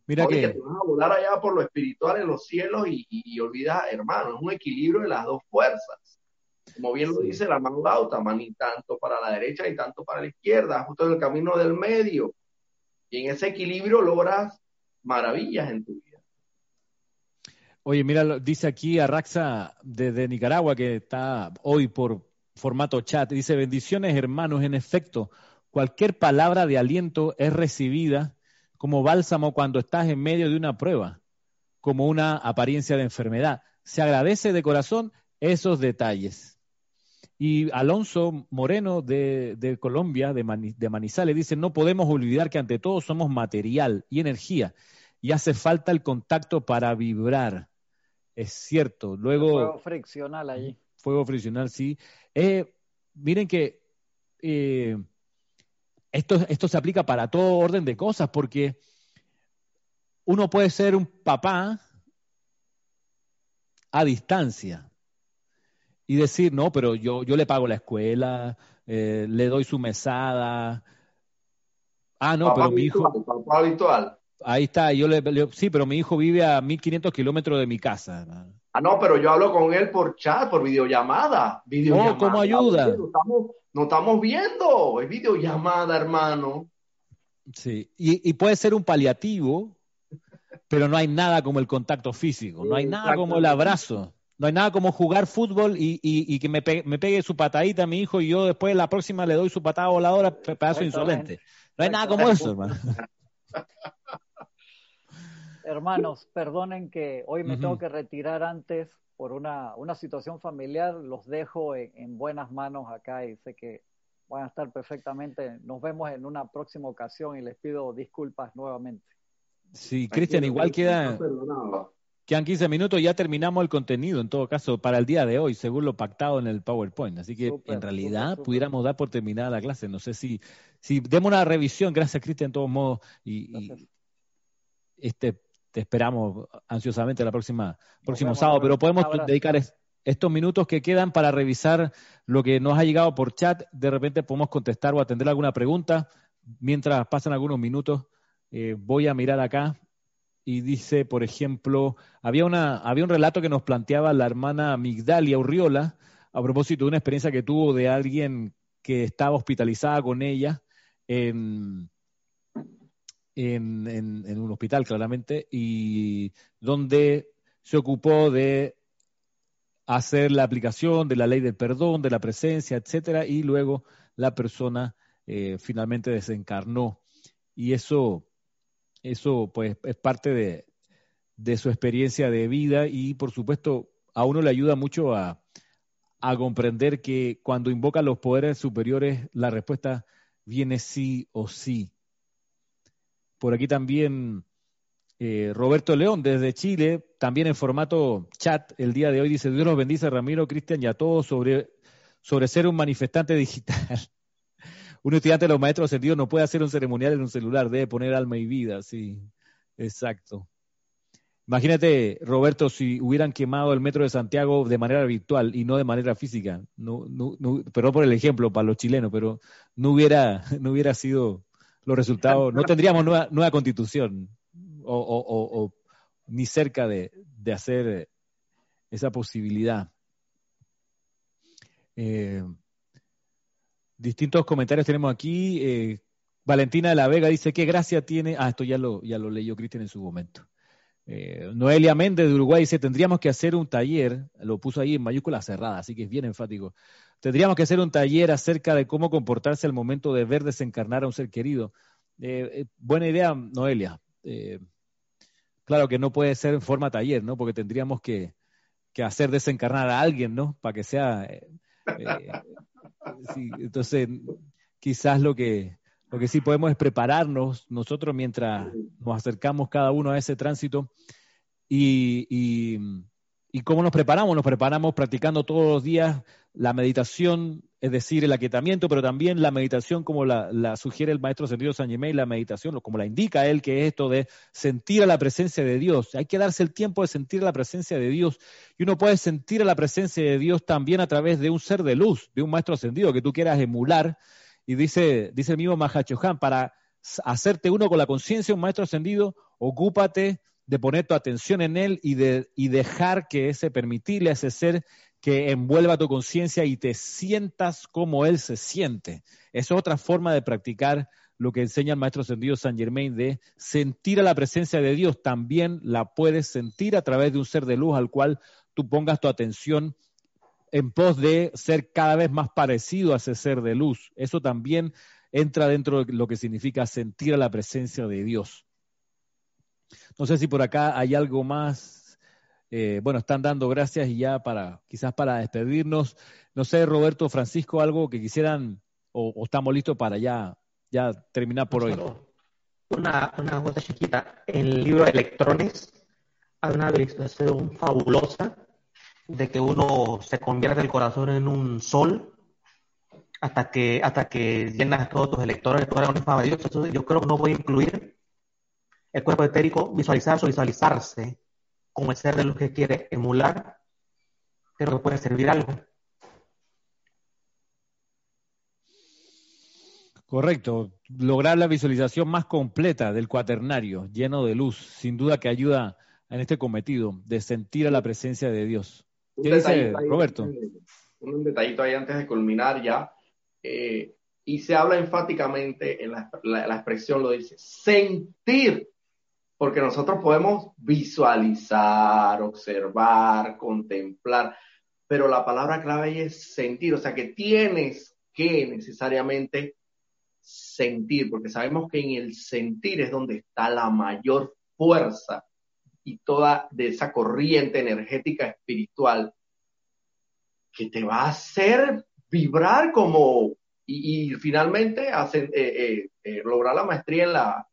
Mira que... te vas a volar allá por lo espiritual en los cielos y, y, olvidas, hermano, es un equilibrio de las dos fuerzas. Como bien lo dice la mano Gautama, ni tanto para la derecha ni tanto para la izquierda, justo en el camino del medio. Y en ese equilibrio logras maravillas en tu vida. Oye, mira, dice aquí Arraxa desde Nicaragua, que está hoy por formato chat, dice, bendiciones hermanos, en efecto, cualquier palabra de aliento es recibida como bálsamo cuando estás en medio de una prueba, como una apariencia de enfermedad. Se agradece de corazón esos detalles. Y Alonso Moreno de, Colombia, de, Manizales, dice, no podemos olvidar que ante todo somos material y energía y hace falta el contacto para vibrar. Es cierto. Luego... Fuego friccional allí. Fuego friccional, sí. Eh, miren que eh, esto, esto se aplica para todo orden de cosas, porque uno puede ser un papá a distancia y decir, no, pero yo, yo le pago la escuela, eh, le doy su mesada. Ah, no, pero mi hijo... Papá habitual. Ahí está, yo le, sí, pero mi hijo vive a 1500 kilómetros de mi casa. Ah, no, pero yo hablo con él por chat, por videollamada. videollamada. No, ¿cómo ayuda? no estamos viendo, es videollamada, hermano. Sí, y, puede ser un paliativo, pero no hay nada como el contacto físico, no hay nada como el abrazo, no hay nada como jugar fútbol y, que me pegue, su patadita a mi hijo y yo después la próxima le doy su patada voladora, pedazo insolente. No hay nada como eso, hermano. *laughs* Hermanos, perdonen que hoy me tengo que retirar antes por una, una situación familiar, los dejo en, buenas manos acá y sé que van a estar perfectamente. Nos vemos en una próxima ocasión y les pido disculpas nuevamente. Sí, Cristian, igual queda, quedan 15 minutos y ya terminamos el contenido, en todo caso, para el día de hoy, según lo pactado en el PowerPoint. Así que en realidad pudiéramos dar por terminada la clase. No sé si, si demos una revisión, gracias Cristian, en todos modos, y, y este, te esperamos ansiosamente la próxima, próximo sábado, pero podemos dedicar estos minutos que quedan para revisar lo que nos ha llegado por chat. De repente podemos contestar o atender alguna pregunta. Mientras pasan algunos minutos, eh, voy a mirar acá y dice, por ejemplo, había, una, había un relato que nos planteaba la hermana Migdalia Urriola a propósito de una experiencia que tuvo de alguien que estaba hospitalizada con ella en, en, un hospital, claramente, y donde se ocupó de hacer la aplicación de la ley del perdón, de la presencia, etcétera, y luego la persona eh, finalmente desencarnó. Y eso, eso pues es parte de, de su experiencia de vida y por supuesto a uno le ayuda mucho a, a comprender que cuando invoca los poderes superiores, la respuesta viene sí o sí. Por aquí también eh, Roberto León desde Chile, también en formato chat el día de hoy, dice, Dios los bendice Ramiro, Cristian y a todos sobre, sobre ser un manifestante *laughs* digital. un estudiante de los maestros sentidos no puede hacer un ceremonial en un celular, debe poner alma y vida, sí, exacto. Imagínate, Roberto, si hubieran quemado el metro de Santiago de manera virtual y no de manera física. No, no, no, perdón por el ejemplo para los chilenos, pero no hubiera, *laughs* no hubiera sido los resultados, no tendríamos nueva, constitución o, ni cerca de, hacer esa posibilidad. Eh, distintos comentarios tenemos aquí. Eh, Valentina de la Vega dice, ¿qué gracia tiene? Ah, esto ya lo, ya lo leyó Cristian en su momento. Eh, Noelia Méndez de Uruguay dice, tendríamos que hacer un taller, lo puso ahí en mayúscula cerrada, así que es bien enfático. Tendríamos que hacer un taller acerca de cómo comportarse al momento de ver desencarnar a un ser querido. buena idea, Noelia claro que no puede ser en forma taller, ¿no? Porque tendríamos que, hacer desencarnar a alguien, ¿no? Para que sea... Eh, eh, entonces, quizás lo que, lo que sí podemos es prepararnos nosotros mientras nos acercamos cada uno a ese tránsito y, y cómo nos preparamos. Nos preparamos practicando todos los días la meditación, es decir, el aquietamiento, pero también la meditación como la, sugiere el maestro Sentido San Germain, la meditación, como la indica él, que es esto de sentir a la presencia de Dios. Hay que darse el tiempo de sentir a la presencia de Dios. Y uno puede sentir a la presencia de Dios también a través de un ser de luz, de un maestro ascendido que tú quieras emular. Y dice, dice el mismo Mahachohan, para hacerte uno con la conciencia un maestro ascendido, ocúpate de poner tu atención en él y, de, y dejar que ese, permitirle a ese ser que envuelva tu conciencia y te sientas como Él se siente. Es otra forma de practicar lo que enseña el maestro ascendido San Germain de sentir a la presencia de Dios. También la puedes sentir a través de un ser de luz al cual tú pongas tu atención en pos de ser cada vez más parecido a ese ser de luz. Eso también entra dentro de lo que significa sentir a la presencia de Dios. No sé si por acá hay algo más eh, bueno, están dando gracias y ya para, quizás para despedirnos. No sé, Roberto, Francisco, algo que quisieran o, estamos listos para ya, ya terminar por hoy. Una, una cosa chiquita. En el libro Electrones hay una ilustración fabulosa de que uno se convierte el corazón en un sol hasta que hasta que llenas todos tus electrones, todo el Dios. Entonces, yo creo que no voy a incluir el cuerpo etérico, visualizarse o visualizarse como el ser de lo que quiere emular, pero que puede servir algo. Correcto, lograr la visualización más completa del cuaternario, lleno de luz, sin duda que ayuda en este cometido de sentir a la presencia de Dios. ¿Qué dice Roberto? Un detallito ahí antes de culminar ya. Eh, y se habla enfáticamente en la, la, expresión, lo dice, sentir porque nosotros podemos visualizar, observar, contemplar, pero la palabra clave ahí es sentir, o sea que tienes que necesariamente sentir, porque sabemos que en el sentir es donde está la mayor fuerza y toda de esa corriente energética espiritual que te va a hacer vibrar como y, finalmente eh, eh, eh, lograr la maestría en la,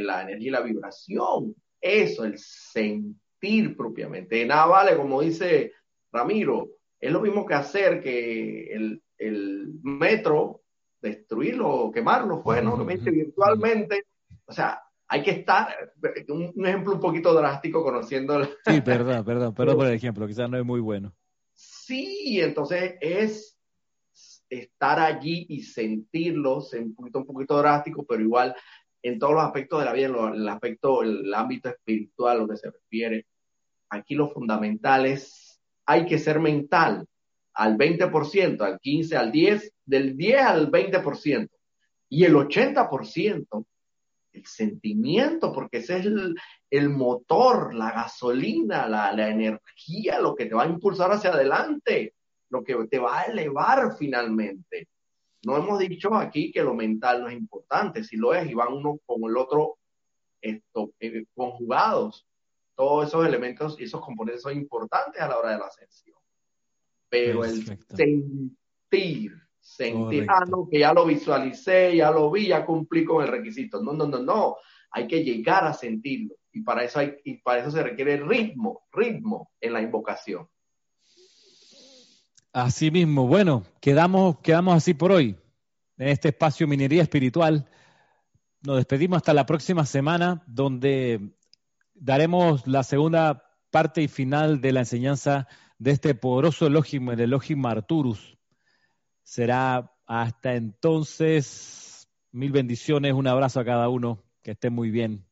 la energía y la vibración. Eso, el sentir propiamente. nada vale, como dice Ramiro, es lo mismo que hacer que el, metro, destruirlo, quemarlo, fue, ¿no? *laughs* virtualmente. O sea, hay que estar, un, ejemplo un poquito drástico conociendo. Sí, perdón, perdón, perdón *laughs* por el ejemplo, quizás no es muy bueno. Sí, entonces es estar allí y sentirlo, un poquito, un poquito drástico, pero igual en todos los aspectos de la vida, en el aspecto, el ámbito espiritual, lo que se refiere. Aquí lo fundamental es, hay que ser mental al 20%, al 15, al 10, del 10 al 20%. Y el 80% el sentimiento, porque ese es el, motor, la gasolina, la, la, energía, lo que te va a impulsar hacia adelante, lo que te va a elevar finalmente. No hemos dicho aquí que lo mental no es importante, si lo es, y van uno con el otro esto, eh, conjugados. Todos esos elementos y esos componentes son importantes a la hora de la ascensión. Pero el sentir, sentir, ah, no, que ya lo visualicé, ya lo vi, ya cumplí con el requisito. No, no, no, no. Hay que llegar a sentirlo. Y para eso, hay, y para eso se requiere ritmo, ritmo en la invocación. Así mismo, bueno, quedamos, quedamos así por hoy, en este espacio Minería Espiritual. Nos despedimos hasta la próxima semana, donde daremos la segunda parte y final de la enseñanza de este poderoso Elohim, el Elohim Arturus. Será hasta entonces, mil bendiciones, un abrazo a cada uno, que estén muy bien.